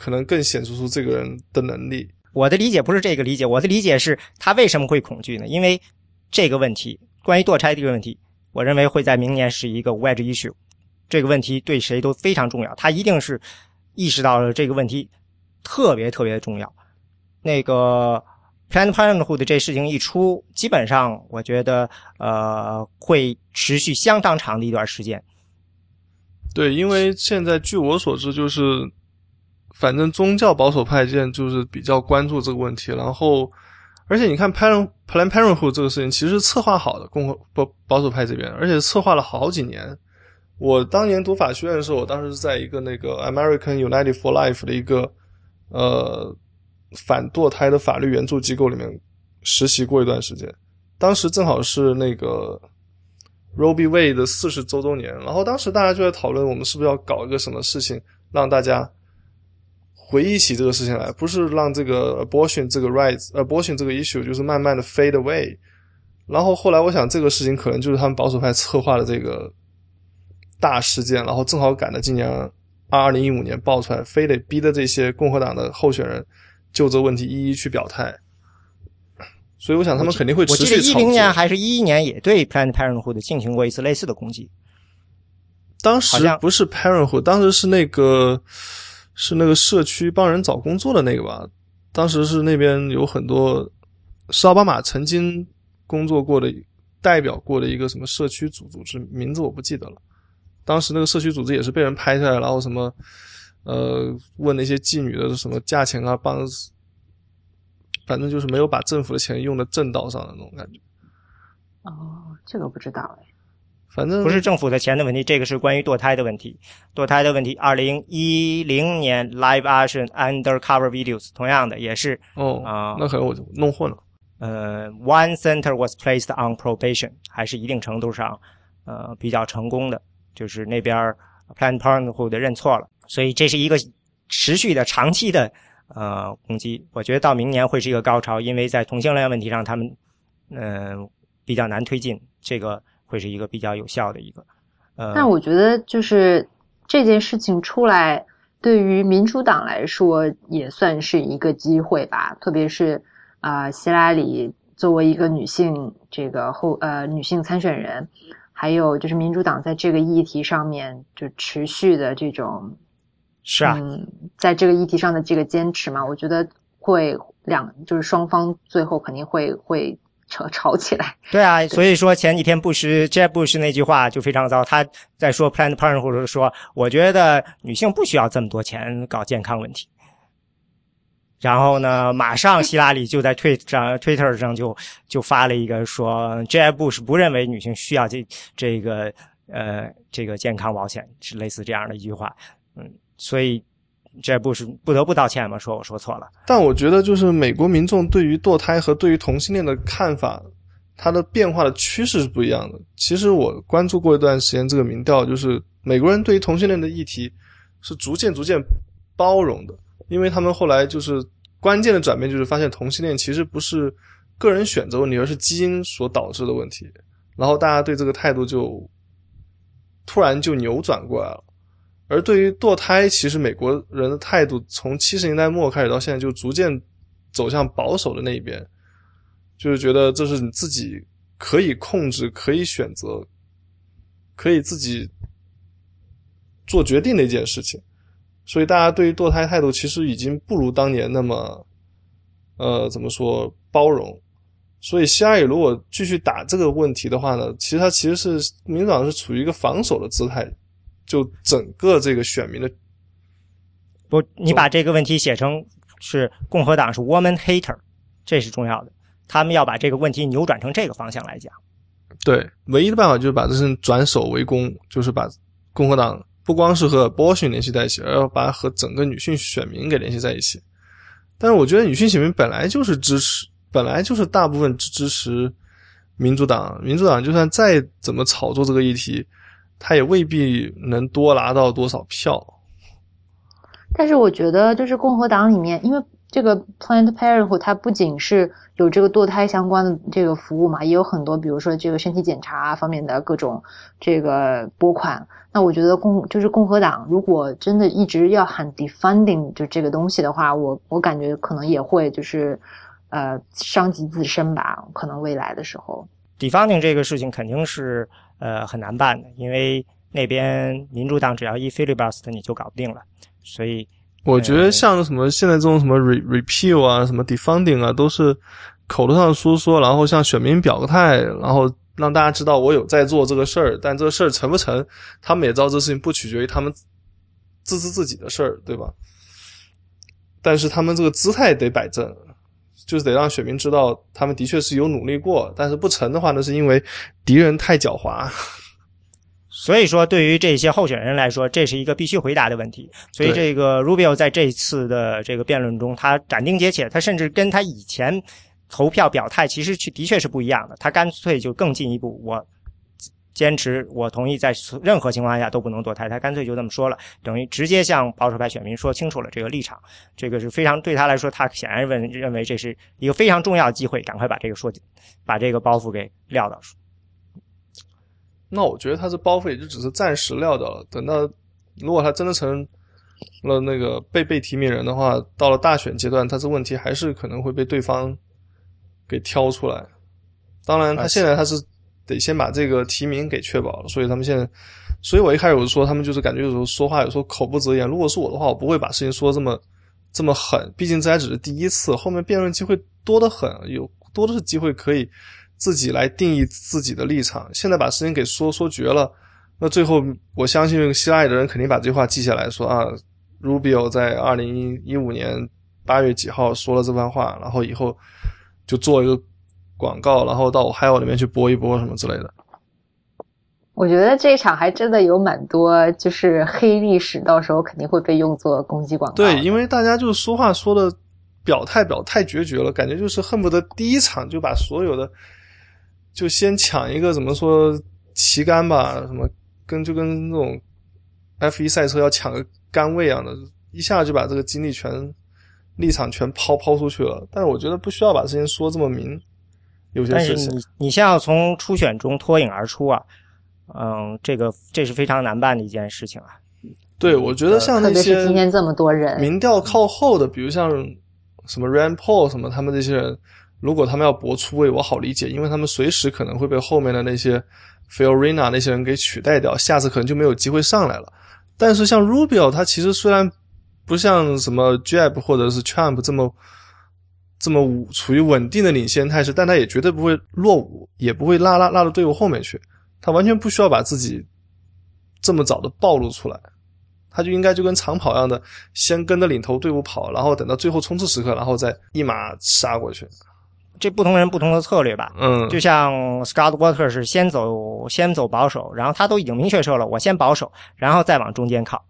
可能更显示出这个人的能力。我的理解不是这个理解，我的理解是他为什么会恐惧呢？因为这个问题，关于堕胎这个问题，我认为会在明年是一个 wedge issue。这个问题对谁都非常重要，他一定是意识到了这个问题特别特别的重要。那个 Planned Parenthood 这事情一出，基本上我觉得呃会持续相当长的一段时间。对，因为现在据我所知就是。反正宗教保守派现在就是比较关注这个问题，然后，而且你看 Plan Plan Parenthood 这个事情其实策划好的，共和不保守派这边，而且策划了好几年。我当年读法学院的时候，我当时是在一个那个 American United for Life 的一个呃反堕胎的法律援助机构里面实习过一段时间，当时正好是那个 Roe v Wade 的四十周周年，然后当时大家就在讨论，我们是不是要搞一个什么事情让大家。回忆起这个事情来，不是让这个 abortion 这个 rights，abortion 这个 issue 就是慢慢的 fade away。然后后来我想，这个事情可能就是他们保守派策划的这个大事件，然后正好赶在今年二零一五年爆出来，非得逼的这些共和党的候选人就这问题一一去表态。所以我想他们肯定会持续。我记得一零年还是一一年也对 Planned Parenthood 进行过一次类似的攻击。当时不是 Parenthood，当时是那个。是那个社区帮人找工作的那个吧？当时是那边有很多是奥巴马曾经工作过的、代表过的一个什么社区组组织，名字我不记得了。当时那个社区组织也是被人拍下来，然后什么呃问那些妓女的什么价钱啊，帮反正就是没有把政府的钱用的正道上的那种感觉。哦，这个不知道哎。反正不是政府的钱的问题，这个是关于堕胎的问题。堕胎的问题，二零一零年 Live Action Undercover Videos 同样的也是哦啊，那可能我就弄混了。呃，One Center was placed on probation，还是一定程度上呃比较成功的，就是那边 Planned Parenthood 认错了，所以这是一个持续的长期的呃攻击。我觉得到明年会是一个高潮，因为在同性恋问题上他们嗯比较难推进这个。会是一个比较有效的一个，呃，那我觉得就是这件事情出来，对于民主党来说也算是一个机会吧。特别是啊，希拉里作为一个女性，这个后呃女性参选人，还有就是民主党在这个议题上面就持续的这种是啊，在这个议题上的这个坚持嘛，我觉得会两就是双方最后肯定会会。吵吵起来，对啊，所以说前几天布什 Jeb 布什那句话就非常糟，他在说 Planned Parenthood 说，我觉得女性不需要这么多钱搞健康问题。然后呢，马上希拉里就在推上 Twitter 上就就发了一个说，Jeb 布什不认为女性需要这这个呃这个健康保险，是类似这样的一句话，嗯，所以。这不是不得不道歉吗？说我说错了。但我觉得，就是美国民众对于堕胎和对于同性恋的看法，它的变化的趋势是不一样的。其实我关注过一段时间这个民调，就是美国人对于同性恋的议题是逐渐逐渐包容的，因为他们后来就是关键的转变，就是发现同性恋其实不是个人选择问题，而是基因所导致的问题。然后大家对这个态度就突然就扭转过来了。而对于堕胎，其实美国人的态度从七十年代末开始到现在，就逐渐走向保守的那一边，就是觉得这是你自己可以控制、可以选择、可以自己做决定的一件事情。所以大家对于堕胎态度其实已经不如当年那么，呃，怎么说包容？所以希拉里如果继续打这个问题的话呢，其实他其实是民主党是处于一个防守的姿态，就整个这个选民的不，你把这个问题写成是共和党是 woman hater，这是重要的。他们要把这个问题扭转成这个方向来讲。对，唯一的办法就是把这事转守为攻，就是把共和党不光是和 abortion 联系在一起，而要把和整个女性选民给联系在一起。但是我觉得女性选民本来就是支持，本来就是大部分支持民主党。民主党就算再怎么炒作这个议题，他也未必能多拿到多少票。但是我觉得，就是共和党里面，因为这个 Planned Parenthood 它不仅是有这个堕胎相关的这个服务嘛，也有很多，比如说这个身体检查方面的各种这个拨款。那我觉得共就是共和党，如果真的一直要喊 defunding 就这个东西的话，我我感觉可能也会就是呃伤及自身吧，可能未来的时候 defunding 这个事情肯定是呃很难办的，因为那边民主党只要一 filibuster 你就搞不定了。所以，我觉得像什么现在这种什么 re repeal 啊，什么 defunding 啊，都是口头上说说，然后向选民表个态，然后让大家知道我有在做这个事儿。但这个事儿成不成，他们也知道这事情不取决于他们自知自己的事儿，对吧？但是他们这个姿态得摆正，就是得让选民知道他们的确是有努力过。但是不成的话呢，是因为敌人太狡猾。所以说，对于这些候选人来说，这是一个必须回答的问题。所以，这个 Rubio 在这次的这个辩论中，他斩钉截铁，他甚至跟他以前投票表态其实去的确是不一样的。他干脆就更进一步，我坚持，我同意在任何情况下都不能堕胎。他干脆就这么说了，等于直接向保守派选民说清楚了这个立场。这个是非常对他来说，他显然认认为这是一个非常重要的机会，赶快把这个说，把这个包袱给撂到。那我觉得他这包袱也就只是暂时撂掉了。等到如果他真的成了那个被被提名人的话，到了大选阶段，他这问题还是可能会被对方给挑出来。当然，他现在他是得先把这个提名给确保了。所以他们现在，所以我一开始我就说，他们就是感觉有时候说话有时候口不择言。如果是我的话，我不会把事情说这么这么狠。毕竟这还只是第一次，后面辩论机会多得很，有多的是机会可以。自己来定义自己的立场。现在把事情给说说绝了，那最后我相信希拉里的人肯定把这话记下来说啊，Rubio 在二零一五年八月几号说了这番话，然后以后就做一个广告，然后到 Ohio 里面去播一播什么之类的。我觉得这一场还真的有蛮多就是黑历史，到时候肯定会被用作攻击广告。对，因为大家就说话说的表态表太决绝了，感觉就是恨不得第一场就把所有的。就先抢一个怎么说旗杆吧，什么跟就跟那种 F 一赛车要抢个杆位一样的，一下就把这个精力全立场全抛抛出去了。但是我觉得不需要把事情说这么明，有些事情。你你先要从初选中脱颖而出啊，嗯，这个这是非常难办的一件事情啊。对，我觉得像那些今天这么多人民调靠后的，比如像什么 Rand Paul 什么他们这些人。如果他们要搏出位，我好理解，因为他们随时可能会被后面的那些 Fiorina 那些人给取代掉，下次可能就没有机会上来了。但是像 Rubio，他其实虽然不像什么 Jeb 或者是 Trump 这么这么处于稳定的领先态势，但他也绝对不会落伍，也不会拉拉拉到队伍后面去。他完全不需要把自己这么早的暴露出来，他就应该就跟长跑一样的，先跟着领头队伍跑，然后等到最后冲刺时刻，然后再一马杀过去。这不同人不同的策略吧，嗯，就像 Scott Walker 是先走先走保守，然后他都已经明确说了，我先保守，然后再往中间靠。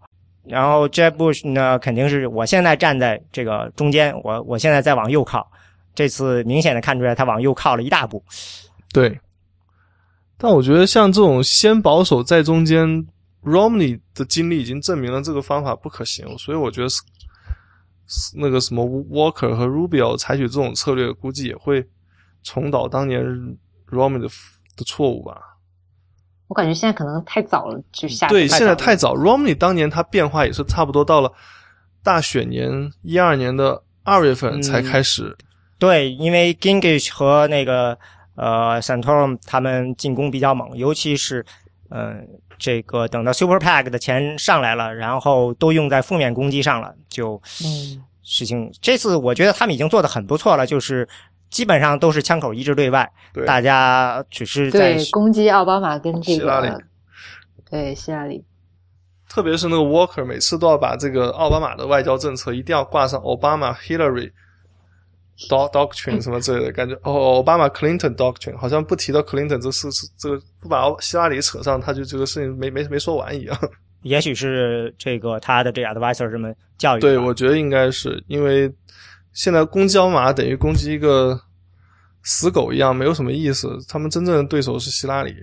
然后 Jeb Bush 呢，肯定是我现在站在这个中间，我我现在在往右靠。这次明显的看出来，他往右靠了一大步。对，但我觉得像这种先保守在中间，Romney 的经历已经证明了这个方法不可行，所以我觉得是。那个什么 Walker 和 Rubio 采取这种策略，估计也会重蹈当年 Romney 的的错误吧。我感觉现在可能太早了，就下对，现在太早。Romney 当年他变化也是差不多到了大选年一二年的二月份才开始。对，因为 Gingrich 和那个呃 Santorum 他们进攻比较猛，尤其是嗯。这个等到 Super PAC 的钱上来了，然后都用在负面攻击上了，就嗯事情这次我觉得他们已经做的很不错了，就是基本上都是枪口一致对外，对大家只是在对攻击奥巴马跟这希拉里个对希拉里，特别是那个 Walker，每次都要把这个奥巴马的外交政策一定要挂上 Obama Hillary doc doctrine 什么之类的，感觉哦，Obama Clinton doctrine 好像不提到 Clinton 这事是这个不把希拉里扯上，他就这个事情没没没说完一样。也许是这个他的这 advisor 这么教育。对，我觉得应该是因为现在攻击奥巴马等于攻击一个死狗一样，没有什么意思。他们真正的对手是希拉里。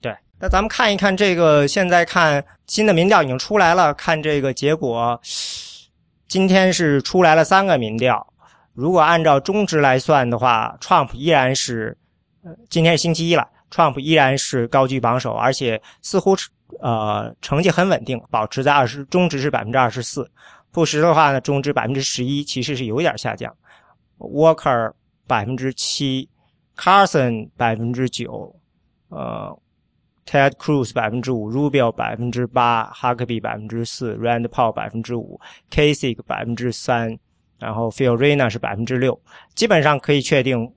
对，那咱们看一看这个，现在看新的民调已经出来了，看这个结果，今天是出来了三个民调，如果按照中值来算的话，Trump 依然是，呃，今天是星期一了，Trump 依然是高居榜首，而且似乎是呃成绩很稳定，保持在二十，中值是百分之二十四，布什的话呢，中值百分之十一，其实是有点下降，Walker 百分之七，Carson 百分之九，呃。Ted Cruz 百分之五，Rubio 百分之八，Huckabee 百分之四，Rand Paul 百分之五，Kasich 百分之三，然后 Fiorina 是百分之六，基本上可以确定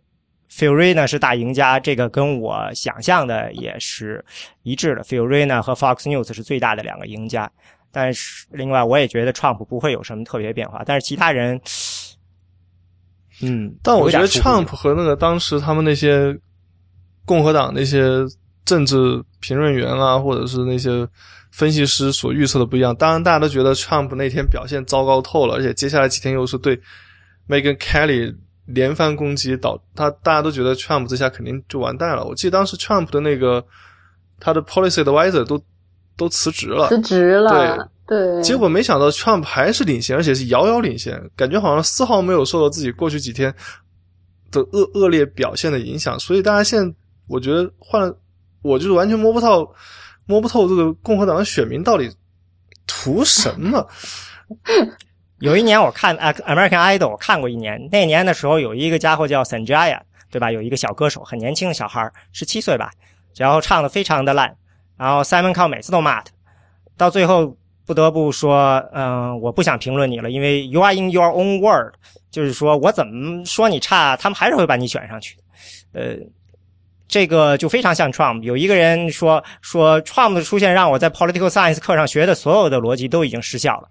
Fiorina 是大赢家，这个跟我想象的也是一致的。Fiorina 和 Fox News 是最大的两个赢家，但是另外我也觉得 Trump 不会有什么特别变化，但是其他人，嗯，但我觉得 Trump 和那个当时他们那些共和党那些政治评论员啊，或者是那些分析师所预测的不一样。当然，大家都觉得 Trump 那天表现糟糕透了，而且接下来几天又是对 Megan Kelly 连番攻击，导他大家都觉得 Trump 这下肯定就完蛋了。我记得当时 Trump 的那个他的 policy advisor 都都辞职了，辞职了，对对，结果没想到 Trump 还是领先，而且是遥遥领先，感觉好像丝毫没有受到自己过去几天的恶恶劣表现的影响。所以大家现在，我觉得换了，我就是完全摸不透，摸不透这个共和党的选民到底图什么。有一年我看《American Idol》，我看过一年。那年的时候，有一个家伙叫 Sanjaya，对吧？有一个小歌手，很年轻的小孩，十七岁吧，然后唱的非常的烂。然后 Simon Cowell 每次都骂他，到最后不得不说，嗯、我不想评论你了，因为 you are in your own world，就是说我怎么说你差，他们还是会把你选上去的。呃，这个就非常像 Trump。有一个人说说 Trump 的出现让我在 political science 课上学的所有的逻辑都已经失效了。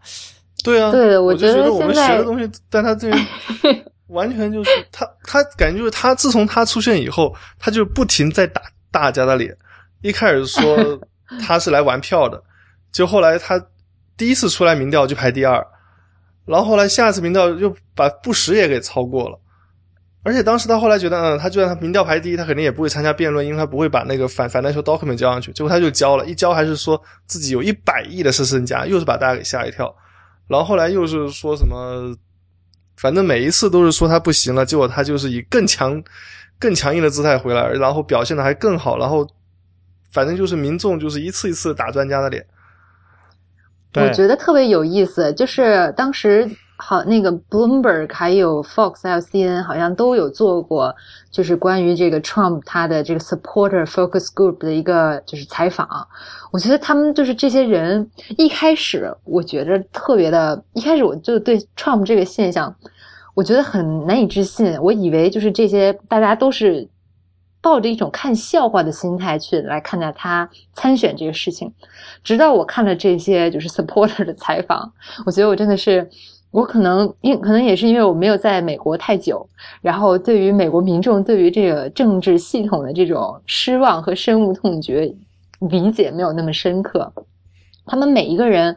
对啊，对我觉觉得我们学的东西，但他这边 完全就是他，他感觉就是他自从他出现以后，他就不停在打大家的脸。一开始说 他是来玩票的，就后来他第一次出来民调就排第二，然后后来下次民调又把布什也给超过了。而且当时他后来觉得，嗯，他就算他民调排第一，他肯定也不会参加辩论，因为他不会把那个反 financial document 交上去。结果他就交了，一交还是说自己有一百亿的是身家，又是把大家给吓一跳。然后后来又是说什么，反正每一次都是说他不行了，结果他就是以更强、更强硬的姿态回来，然后表现的还更好，然后反正就是民众就是一次一次打专家的脸。我觉得特别有意思，就是当时好那个 Bloomberg 还有 Fox 还有 CNN 好像都有做过，就是关于这个 Trump 他的这个 supporter focus group 的一个就是采访。我觉得他们就是这些人一开始我觉得特别的，一开始我就对 Trump 这个现象，我觉得很难以置信。我以为就是这些大家都是抱着一种看笑话的心态去来看待他参选这个事情。直到我看了这些就是 supporter 的采访，我觉得我真的是，我可能因可能也是因为我没有在美国太久，然后对于美国民众对于这个政治系统的这种失望和深恶痛绝理解没有那么深刻，他们每一个人。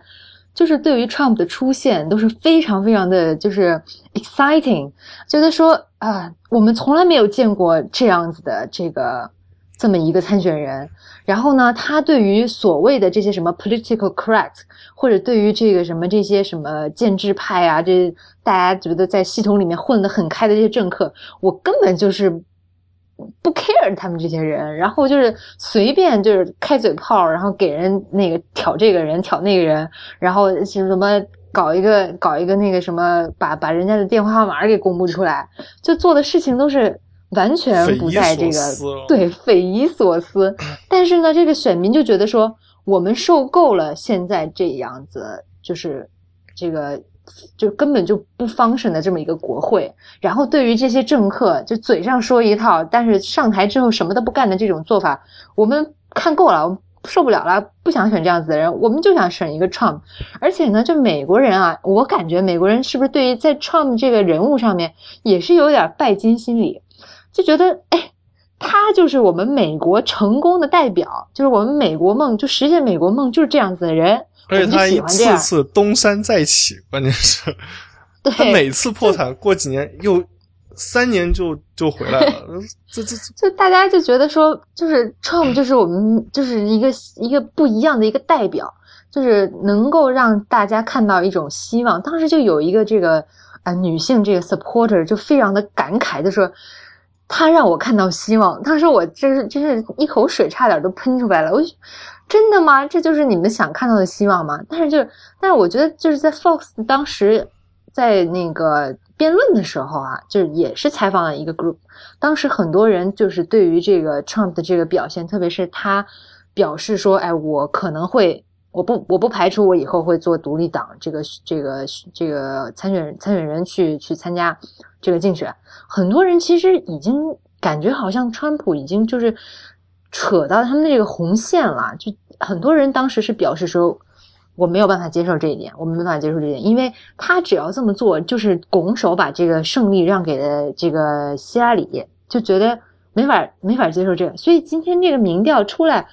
就是对于 Trump 的出现都是非常非常的就是 exciting，觉得说啊，我们从来没有见过这样子的这个这么一个参选人。然后呢，他对于所谓的这些什么 political correct，或者对于这个什么这些什么建制派啊，这大家觉得在系统里面混得很开的这些政客，我根本就是不 care 他们这些人，然后就是随便就是开嘴炮，然后给人那个挑这个人挑那个人，然后是什么搞一个搞一个那个什么，把把人家的电话号码给公布出来，就做的事情都是完全不在这个对匪夷所思。但是呢，这个选民就觉得说，我们受够了现在这样子，就是这个就根本就不 function 的这么一个国会，然后对于这些政客，就嘴上说一套，但是上台之后什么都不干的这种做法，我们看够了，受不了了，不想选这样子的人，我们就想选一个 Trump。而且呢，就美国人啊，我感觉美国人是不是对于在 Trump 这个人物上面也是有点拜金心理，就觉得哎，他就是我们美国成功的代表，就是我们美国梦就实现美国梦就是这样子的人。而且他一次次东山再起，关键是，他每次破产过几年又三年就就回来了，这这就大家就觉得说，就是 Trump 就是我们就是一个一个不一样的一个代表，就是能够让大家看到一种希望。当时就有一个这个啊女性这个 supporter 就非常的感慨，就说他让我看到希望。当时我真是真是一口水差点都喷出来了，我。真的吗？这就是你们想看到的希望吗？但是就，但是我觉得就是在 Fox 当时在那个辩论的时候啊，就是也是采访了一个 group，当时很多人就是对于这个 Trump 的这个表现，特别是他表示说，哎，我可能会，我不，我不排除我以后会做独立党这个这个这个参选参选人去去参加这个竞选。很多人其实已经感觉好像川普已经就是。扯到他们的这个红线了，就很多人当时是表示说，我没有办法接受这一点，我没办法接受这一点，因为他只要这么做，就是拱手把这个胜利让给了这个希拉里，就觉得没法没法接受这个。所以今天这个民调出来，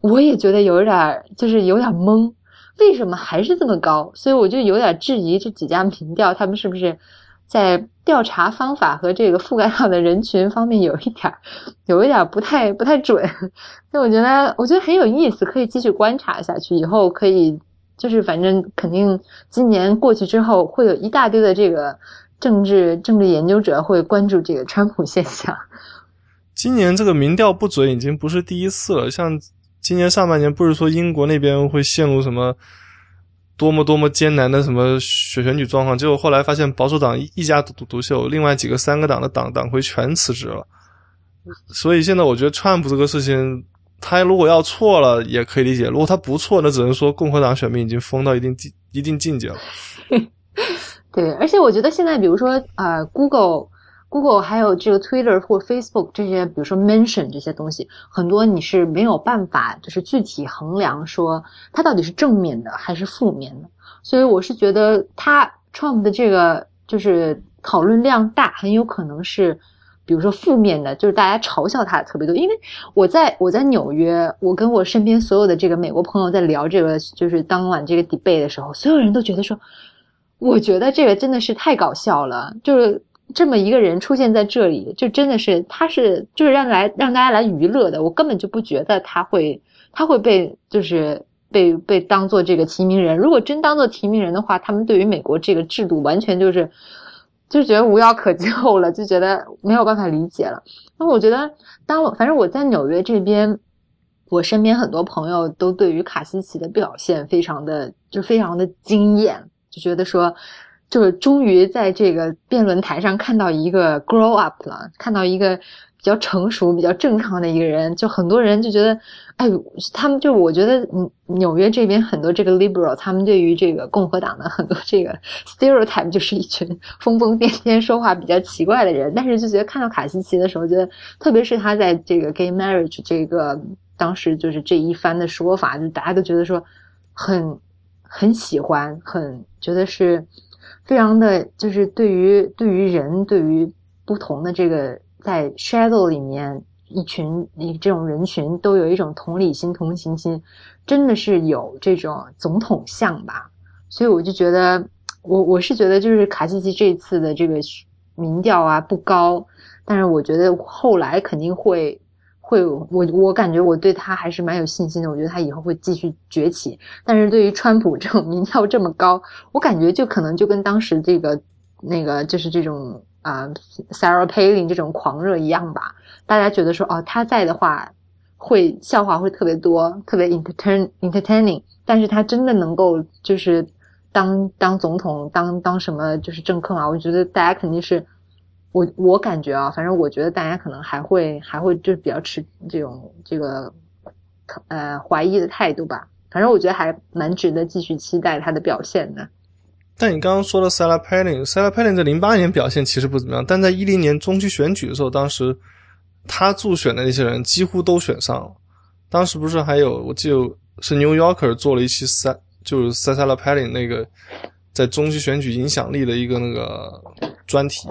我也觉得有点就是有点懵，为什么还是这么高？所以我就有点质疑这几家民调，他们是不是？在调查方法和这个覆盖到的人群方面有一点儿，有一点儿不太不太准，那我觉得我觉得很有意思，可以继续观察下去。以后可以就是反正肯定今年过去之后，会有一大堆的这个政治政治研究者会关注这个川普现象。今年这个民调不准已经不是第一次了，像今年上半年不是说英国那边会陷入什么？多么多么艰难的什么选选举状况，结果后来发现保守党一家独独秀，另外几个三个党的党党魁全辞职了。所以现在我觉得川普这个事情，他如果要错了也可以理解，如果他不错，那只能说共和党选民已经疯到一定境一定境界了。对，而且我觉得现在比如说啊，Google。Google 还有这个 Twitter 或 Facebook 这些，比如说 mention 这些东西，很多你是没有办法就是具体衡量说它到底是正面的还是负面的。所以我是觉得他 Trump 的这个就是讨论量大，很有可能是比如说负面的，就是大家嘲笑他特别多。因为我在我在纽约，我跟我身边所有的这个美国朋友在聊这个就是当晚这个 debate 的时候，所有人都觉得说，我觉得这个真的是太搞笑了，就是。这么一个人出现在这里，就真的是他是就是让来让大家来娱乐的。我根本就不觉得他会他会被就是被被当做这个提名人。如果真当做提名人的话，他们对于美国这个制度完全就是就觉得无药可救了，就觉得没有办法理解了。那我觉得，当我反正我在纽约这边，我身边很多朋友都对于卡西奇的表现非常的就非常的惊艳，就觉得说。就是终于在这个辩论台上看到一个 grow up 了，看到一个比较成熟、比较正常的一个人。就很多人就觉得，哎，他们就我觉得，嗯，纽约这边很多这个 liberal，他们对于这个共和党的很多这个 stereotype，就是一群疯疯癫癫、说话比较奇怪的人。但是就觉得看到卡西奇的时候，觉得特别是他在这个 gay marriage 这个当时就是这一番的说法，就大家都觉得说很很喜欢，很觉得是。非常的就是对于对于人对于不同的这个在 shadow 里面一群一这种人群都有一种同理心同情心，真的是有这种总统像吧？所以我就觉得我我是觉得就是卡西奇这次的这个民调啊不高，但是我觉得后来肯定会。会，我我感觉我对他还是蛮有信心的。我觉得他以后会继续崛起。但是对于川普这种民调这么高，我感觉就可能就跟当时这个那个就是这种啊，Sarah Palin 这种狂热一样吧。大家觉得说哦，他在的话会笑话会特别多，特别 entertain entertaining。但是他真的能够就是当当总统，当当什么就是政客嘛？我觉得大家肯定是。我我感觉啊，反正我觉得大家可能还会还会就是比较持这种这个呃怀疑的态度吧。反正我觉得还蛮值得继续期待他的表现的。但你刚刚说的 Sarah Palin，Sarah Palin 在零八年表现其实不怎么样，但在一零年中期选举的时候，当时他助选的那些人几乎都选上了。当时不是还有我记得是 New Yorker 做了一期三，就是 Sarah Palin 那个在中期选举影响力的一个那个专题，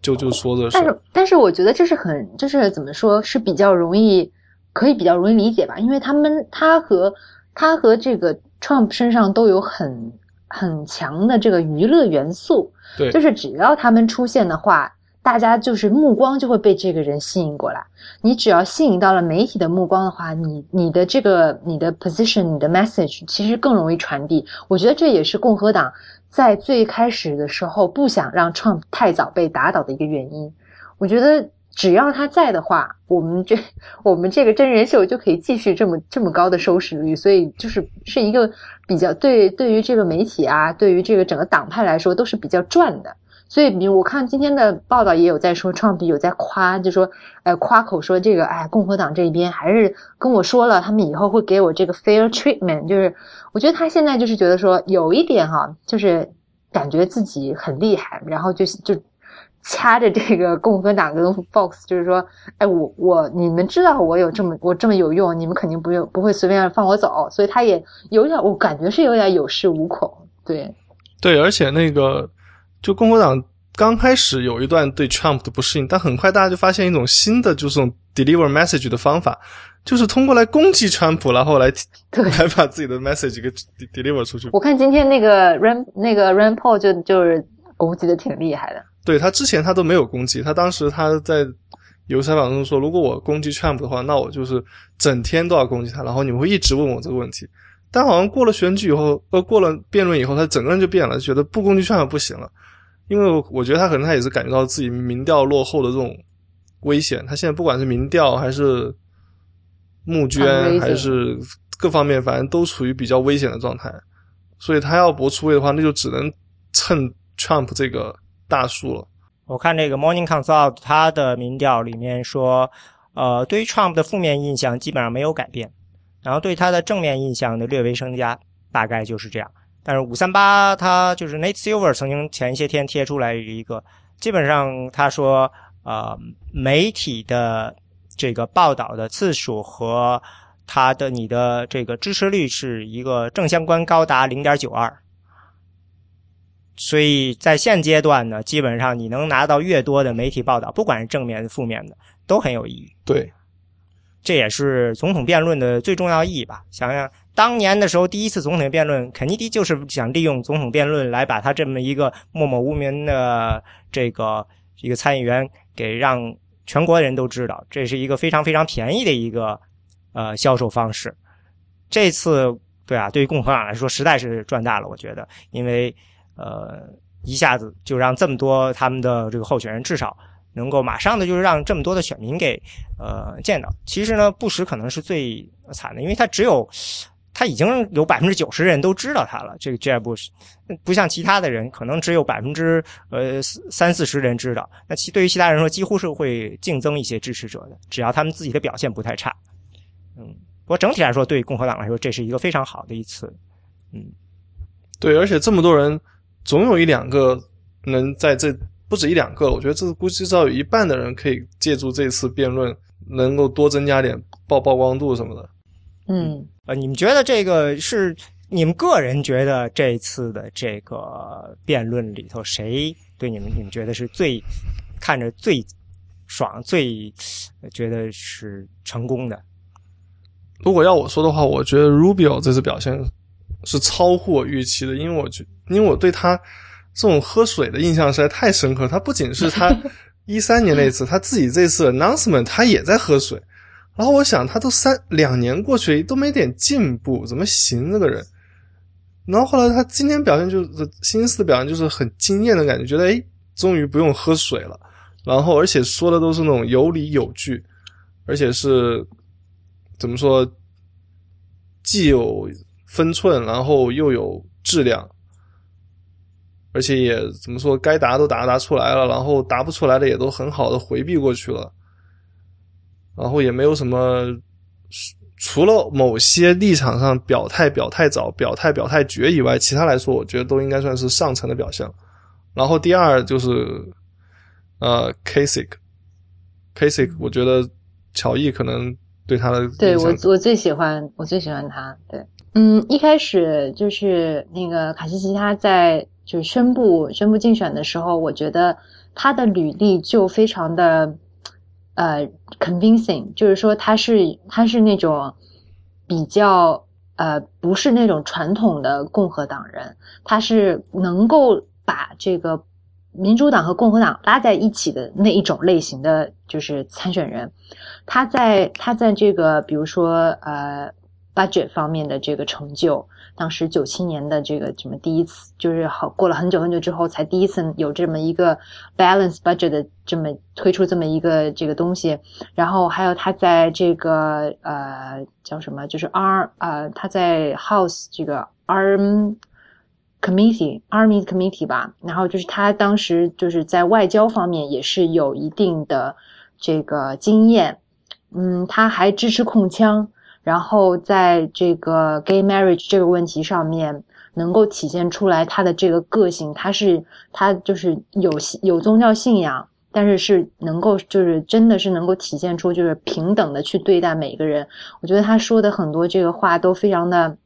就就说的是。但是但是我觉得这是很就是怎么说是比较容易可以比较容易理解吧，因为他们他和他和这个 Trump 身上都有很。很强的这个娱乐元素，对，就是只要他们出现的话，大家就是目光就会被这个人吸引过来。你只要吸引到了媒体的目光的话，你你的这个你的 position，你的 message 其实更容易传递。我觉得这也是共和党在最开始的时候不想让 Trump 太早被打倒的一个原因。我觉得。只要他在的话，我们这我们这个真人秀就可以继续这么这么高的收视率，所以就是是一个比较对对于这个媒体啊，对于这个整个党派来说都是比较赚的。所以，比如我看今天的报道也有在说，Trump 有在夸，就说呃夸口说这个哎，共和党这边还是跟我说了，他们以后会给我这个 fair treatment。就是我觉得他现在就是觉得说有一点哈，就是感觉自己很厉害，然后就就。掐着这个共和党跟 Fox，就是说，哎，我我你们知道我有这么我这么有用，你们肯定不用不会随便放我走，所以他也有点，我感觉是有点有恃无恐，对，对，而且那个就共和党刚开始有一段对 Trump 的不适应，但很快大家就发现一种新的就是这种 deliver message 的方法，就是通过来攻击川普，然后来 来把自己的 message 给 deliver 出去。我看今天那个 Ram 那个 Ram Paul 就就是攻击的挺厉害的。对他之前他都没有攻击，他当时他在有采访中说，如果我攻击 Trump 的话，那我就是整天都要攻击他，然后你们会一直问我这个问题。但好像过了选举以后，呃，过了辩论以后，他整个人就变了，觉得不攻击 Trump 不行了，因为我觉得他可能他也是感觉到自己民调落后的这种危险。他现在不管是民调还是募捐还是各方面，反正都处于比较危险的状态，所以他要博出位的话，那就只能蹭 Trump 这个。大树了，我看那个 Morning Consult 他的民调里面说，呃，对于 Trump 的负面印象基本上没有改变，然后对他的正面印象呢略微增加，大概就是这样。但是五三八他就是 Nate Silver 曾经前些天贴出来一个，基本上他说，呃，媒体的这个报道的次数和他的你的这个支持率是一个正相关，高达零点九二。所以在现阶段呢，基本上你能拿到越多的媒体报道，不管是正面的、负面的，都很有意义。对，这也是总统辩论的最重要意义吧？想想当年的时候，第一次总统辩论，肯尼迪就是想利用总统辩论来把他这么一个默默无名的这个一个参议员给让全国人都知道，这是一个非常非常便宜的一个呃销售方式。这次对啊，对于共和党来说，实在是赚大了，我觉得，因为。呃，一下子就让这么多他们的这个候选人，至少能够马上的就是让这么多的选民给呃见到。其实呢，布什可能是最惨的，因为他只有他已经有百分之九十人都知道他了。这个 Jeb Bush 不像其他的人，可能只有百分之呃三四十人知道。那其对于其他人说，几乎是会竞争一些支持者的，只要他们自己的表现不太差。嗯，不过整体来说，对共和党来说，这是一个非常好的一次。嗯，对，而且这么多人。总有一两个能在这不止一两个，我觉得这估计至少有一半的人可以借助这次辩论，能够多增加点曝曝光度什么的。嗯，呃，你们觉得这个是你们个人觉得这次的这个辩论里头，谁对你们你们觉得是最看着最爽、最觉得是成功的？如果要我说的话，我觉得 Rubio 这次表现是超乎我预期的，因为我觉。因为我对他这种喝水的印象实在太深刻。他不仅是 他一三年那次，他自己这次 announcement 他也在喝水。然后我想，他都三两年过去都没点进步，怎么行这个人？然后后来他今天表现就是新思的表现，就是很惊艳的感觉，觉得哎，终于不用喝水了。然后而且说的都是那种有理有据，而且是怎么说，既有分寸，然后又有质量。而且也怎么说，该答都答答出来了，然后答不出来的也都很好的回避过去了，然后也没有什么除了某些立场上表态表态早、表态表态绝以外，其他来说，我觉得都应该算是上层的表象。然后第二就是呃，Kasich，Kasich，我觉得乔伊可能对他的对我我最喜欢我最喜欢他。对，嗯，一开始就是那个卡西奇他在就是宣布宣布竞选的时候，我觉得他的履历就非常的。呃，convincing，就是说他是他是那种比较呃不是那种传统的共和党人，他是能够把这个民主党和共和党拉在一起的那一种类型的就是参选人。他在他在这个比如说呃 budget 方面的这个成就。当时九七年的这个什么第一次，就是好过了很久很久之后，才第一次有这么一个 balance budget 的这么推出这么一个这个东西。然后还有他在这个呃叫什么，就是 R 呃他在 House 这个 Arm Committee Army Committee 吧。然后就是他当时就是在外交方面也是有一定的这个经验。嗯，他还支持控枪。然后在这个 gay marriage 这个问题上面，能够体现出来他的这个个性，他是他就是有有宗教信仰，但是是能够就是真的是能够体现出就是平等的去对待每个人。我觉得他说的很多这个话都非常的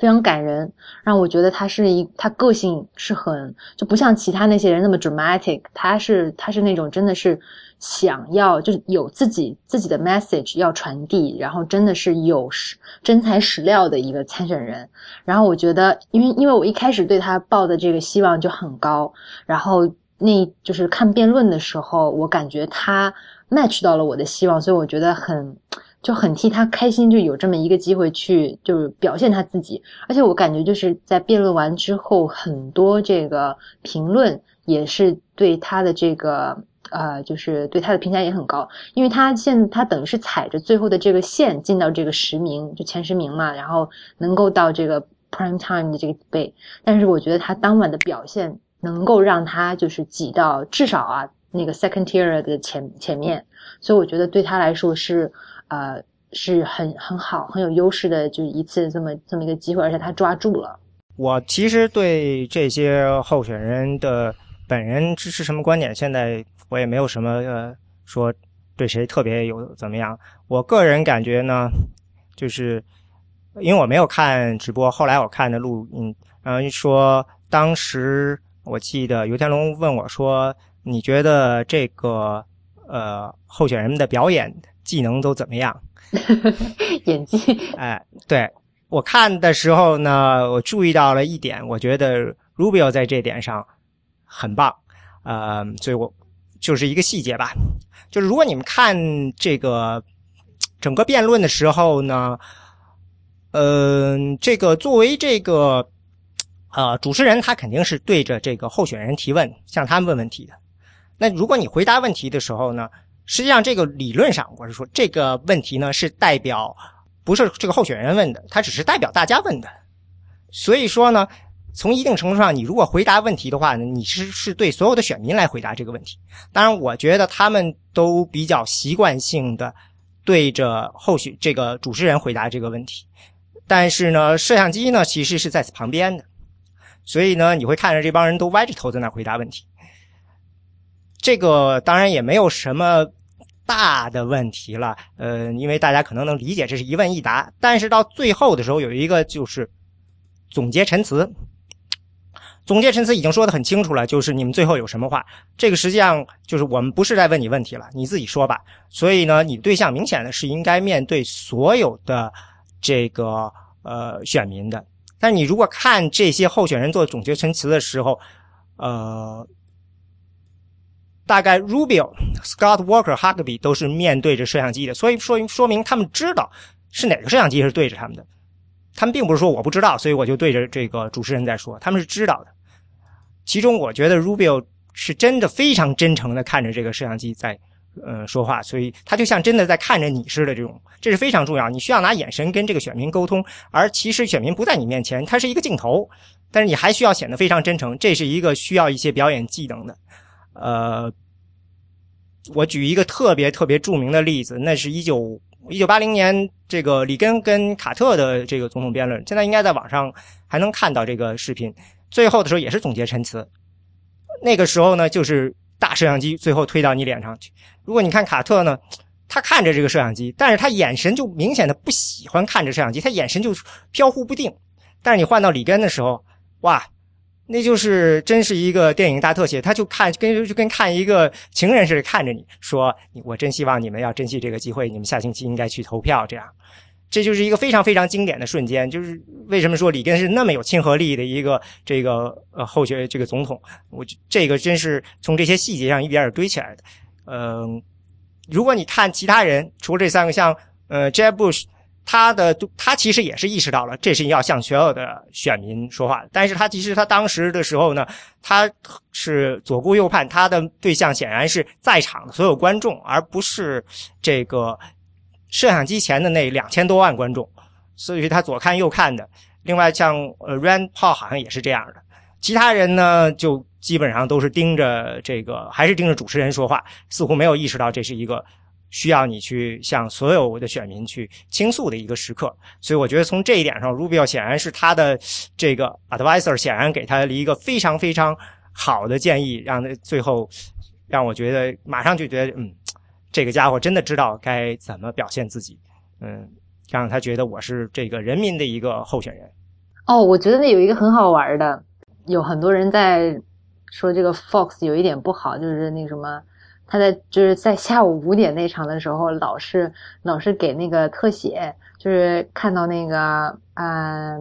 非常感人，让我觉得他是一他个性是很就不像其他那些人那么 dramatic，他是他是那种真的是。想要就是有自己自己的 message 要传递，然后真的是有实真材实料的一个参选人。然后我觉得，因为因为我一开始对他抱的这个希望就很高，然后那就是看辩论的时候，我感觉他 match 到了我的希望，所以我觉得很就很替他开心，就有这么一个机会去就是表现他自己。而且我感觉就是在辩论完之后，很多这个评论也是对他的这个。呃，就是对他的评价也很高，因为他现他等于是踩着最后的这个线进到这个十名，就前十名嘛，然后能够到这个 prime time 的这个杯。但是我觉得他当晚的表现能够让他就是挤到至少啊那个 second tier 的前前面，所以我觉得对他来说是呃是很很好很有优势的，就一次这么这么一个机会，而且他抓住了。我其实对这些候选人的本人支持什么观点，现在。我也没有什么呃说对谁特别有怎么样，我个人感觉呢，就是因为我没有看直播，后来我看的录音，然后说当时我记得游天龙问我说：“你觉得这个呃候选人们的表演技能都怎么样？” 演技？哎，对我看的时候呢，我注意到了一点，我觉得 Rubio 在这点上很棒，呃，所以我。就是一个细节吧，就是如果你们看这个整个辩论的时候呢，嗯，这个作为这个呃主持人，他肯定是对着这个候选人提问，向他们问问题的。那如果你回答问题的时候呢，实际上这个理论上，我是说这个问题呢是代表不是这个候选人问的，他只是代表大家问的。所以说呢。从一定程度上，你如果回答问题的话呢，你是是对所有的选民来回答这个问题。当然，我觉得他们都比较习惯性的对着后续这个主持人回答这个问题。但是呢，摄像机呢其实是在旁边的，所以呢，你会看着这帮人都歪着头在那回答问题。这个当然也没有什么大的问题了，呃，因为大家可能能理解这是一问一答。但是到最后的时候，有一个就是总结陈词。总结陈词已经说的很清楚了，就是你们最后有什么话，这个实际上就是我们不是在问你问题了，你自己说吧。所以呢，你对象明显的是应该面对所有的这个呃选民的。但你如果看这些候选人做总结陈词的时候，呃，大概 Rubio、Scott Walker、Huckabee 都是面对着摄像机的，所以说说明他们知道是哪个摄像机是对着他们的。他们并不是说我不知道，所以我就对着这个主持人在说，他们是知道的。其中，我觉得 Rubio 是真的非常真诚的看着这个摄像机在，呃，说话，所以他就像真的在看着你似的。这种这是非常重要，你需要拿眼神跟这个选民沟通，而其实选民不在你面前，他是一个镜头，但是你还需要显得非常真诚，这是一个需要一些表演技能的。呃，我举一个特别特别著名的例子，那是一九一九八零年这个里根跟卡特的这个总统辩论，现在应该在网上还能看到这个视频。最后的时候也是总结陈词，那个时候呢就是大摄像机最后推到你脸上去。如果你看卡特呢，他看着这个摄像机，但是他眼神就明显的不喜欢看着摄像机，他眼神就飘忽不定。但是你换到里根的时候，哇！那就是真是一个电影大特写，他就看跟就跟看一个情人似的看着你说：“我真希望你们要珍惜这个机会，你们下星期应该去投票。”这样，这就是一个非常非常经典的瞬间。就是为什么说里根是那么有亲和力的一个这个呃候选这个总统？我这个真是从这些细节上一点点堆起来的。嗯，如果你看其他人，除了这三个，像呃 Jeb Bush。他的他其实也是意识到了，这是要向所有的选民说话。但是他其实他当时的时候呢，他是左顾右盼，他的对象显然是在场的所有观众，而不是这个摄像机前的那两千多万观众。所以他左看右看的。另外，像呃 Rand Paul 好像也是这样的。其他人呢，就基本上都是盯着这个，还是盯着主持人说话，似乎没有意识到这是一个。需要你去向所有的选民去倾诉的一个时刻，所以我觉得从这一点上，Rubio 显然是他的这个 advisor，显然给他了一个非常非常好的建议，让他最后让我觉得马上就觉得，嗯，这个家伙真的知道该怎么表现自己，嗯，让他觉得我是这个人民的一个候选人。哦，我觉得那有一个很好玩的，有很多人在说这个 Fox 有一点不好，就是那什么。他在就是在下午五点那场的时候，老是老是给那个特写，就是看到那个啊，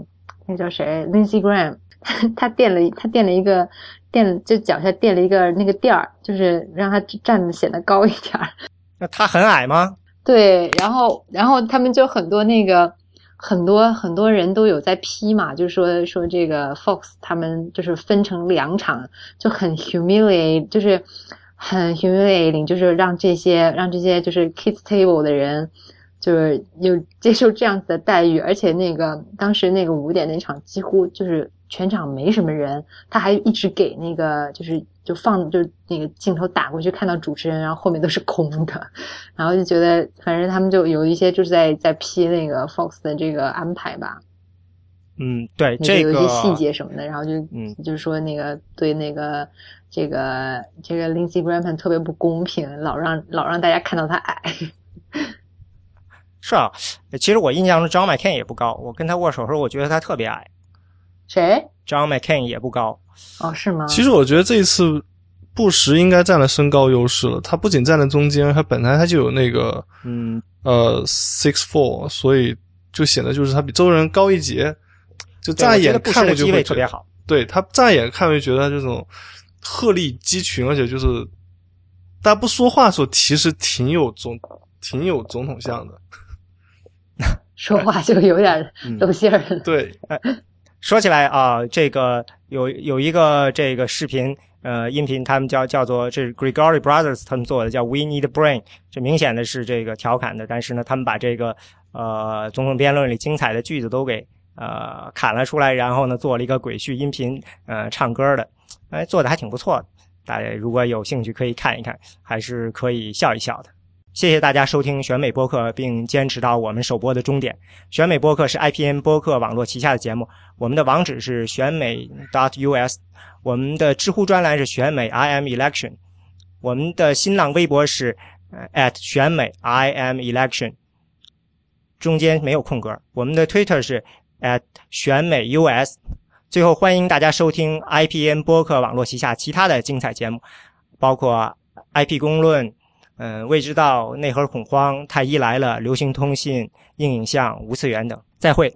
那叫谁，Lindsey Graham，他垫了他垫了一个垫，就脚下垫了一个那个垫儿，就是让他站的显得高一点儿。那他很矮吗？对，然后然后他们就很多那个很多很多人都有在批嘛，就是说说这个 Fox 他们就是分成两场，就很 humiliate，就是。很 humiliating，就是让这些让这些就是 kids table 的人，就是有接受这样子的待遇，而且那个当时那个五点那场几乎就是全场没什么人，他还一直给那个就是就放就是那个镜头打过去看到主持人，然后后面都是空的，然后就觉得反正他们就有一些就是在在批那个 Fox 的这个安排吧。嗯，对，这个有一些细节什么的，然后就嗯就是说那个对那个。这个这个 Lindsey Graham 特别不公平，老让老让大家看到他矮。是啊，其实我印象中 John McCain 也不高，我跟他握手时候，我觉得他特别矮。谁？John McCain 也不高。哦，是吗？其实我觉得这一次布什应该占了身高优势了。他不仅站在中间，他本来他就有那个嗯呃 six four，所以就显得就是他比周人高一截。就乍一眼看过去会特别好。对他乍一眼看就觉得这种。鹤立鸡群，而且就是大家不说话的时候，其实挺有总挺有总统像的。说话就有点 露馅儿。对，说起来啊，这个有有一个这个视频呃音频，他们叫叫做这是 Gregory Brothers 他们做的，叫 We Need Brain，这明显的是这个调侃的，但是呢，他们把这个呃总统辩论里精彩的句子都给呃砍了出来，然后呢做了一个鬼畜音频呃唱歌的。哎，做的还挺不错的，大家如果有兴趣可以看一看，还是可以笑一笑的。谢谢大家收听选美播客，并坚持到我们首播的终点。选美播客是 IPN 播客网络旗下的节目，我们的网址是选美 .dot.us，我们的知乎专栏是选美 IM Election，我们的新浪微博是 at 选美 IM Election，中间没有空格。我们的 Twitter 是 at 选美 US。最后，欢迎大家收听 IPN 播客网络旗下其他的精彩节目，包括 IP 公论、嗯未知道、内核恐慌、太医来了、流行通信、硬影像、无次元等。再会。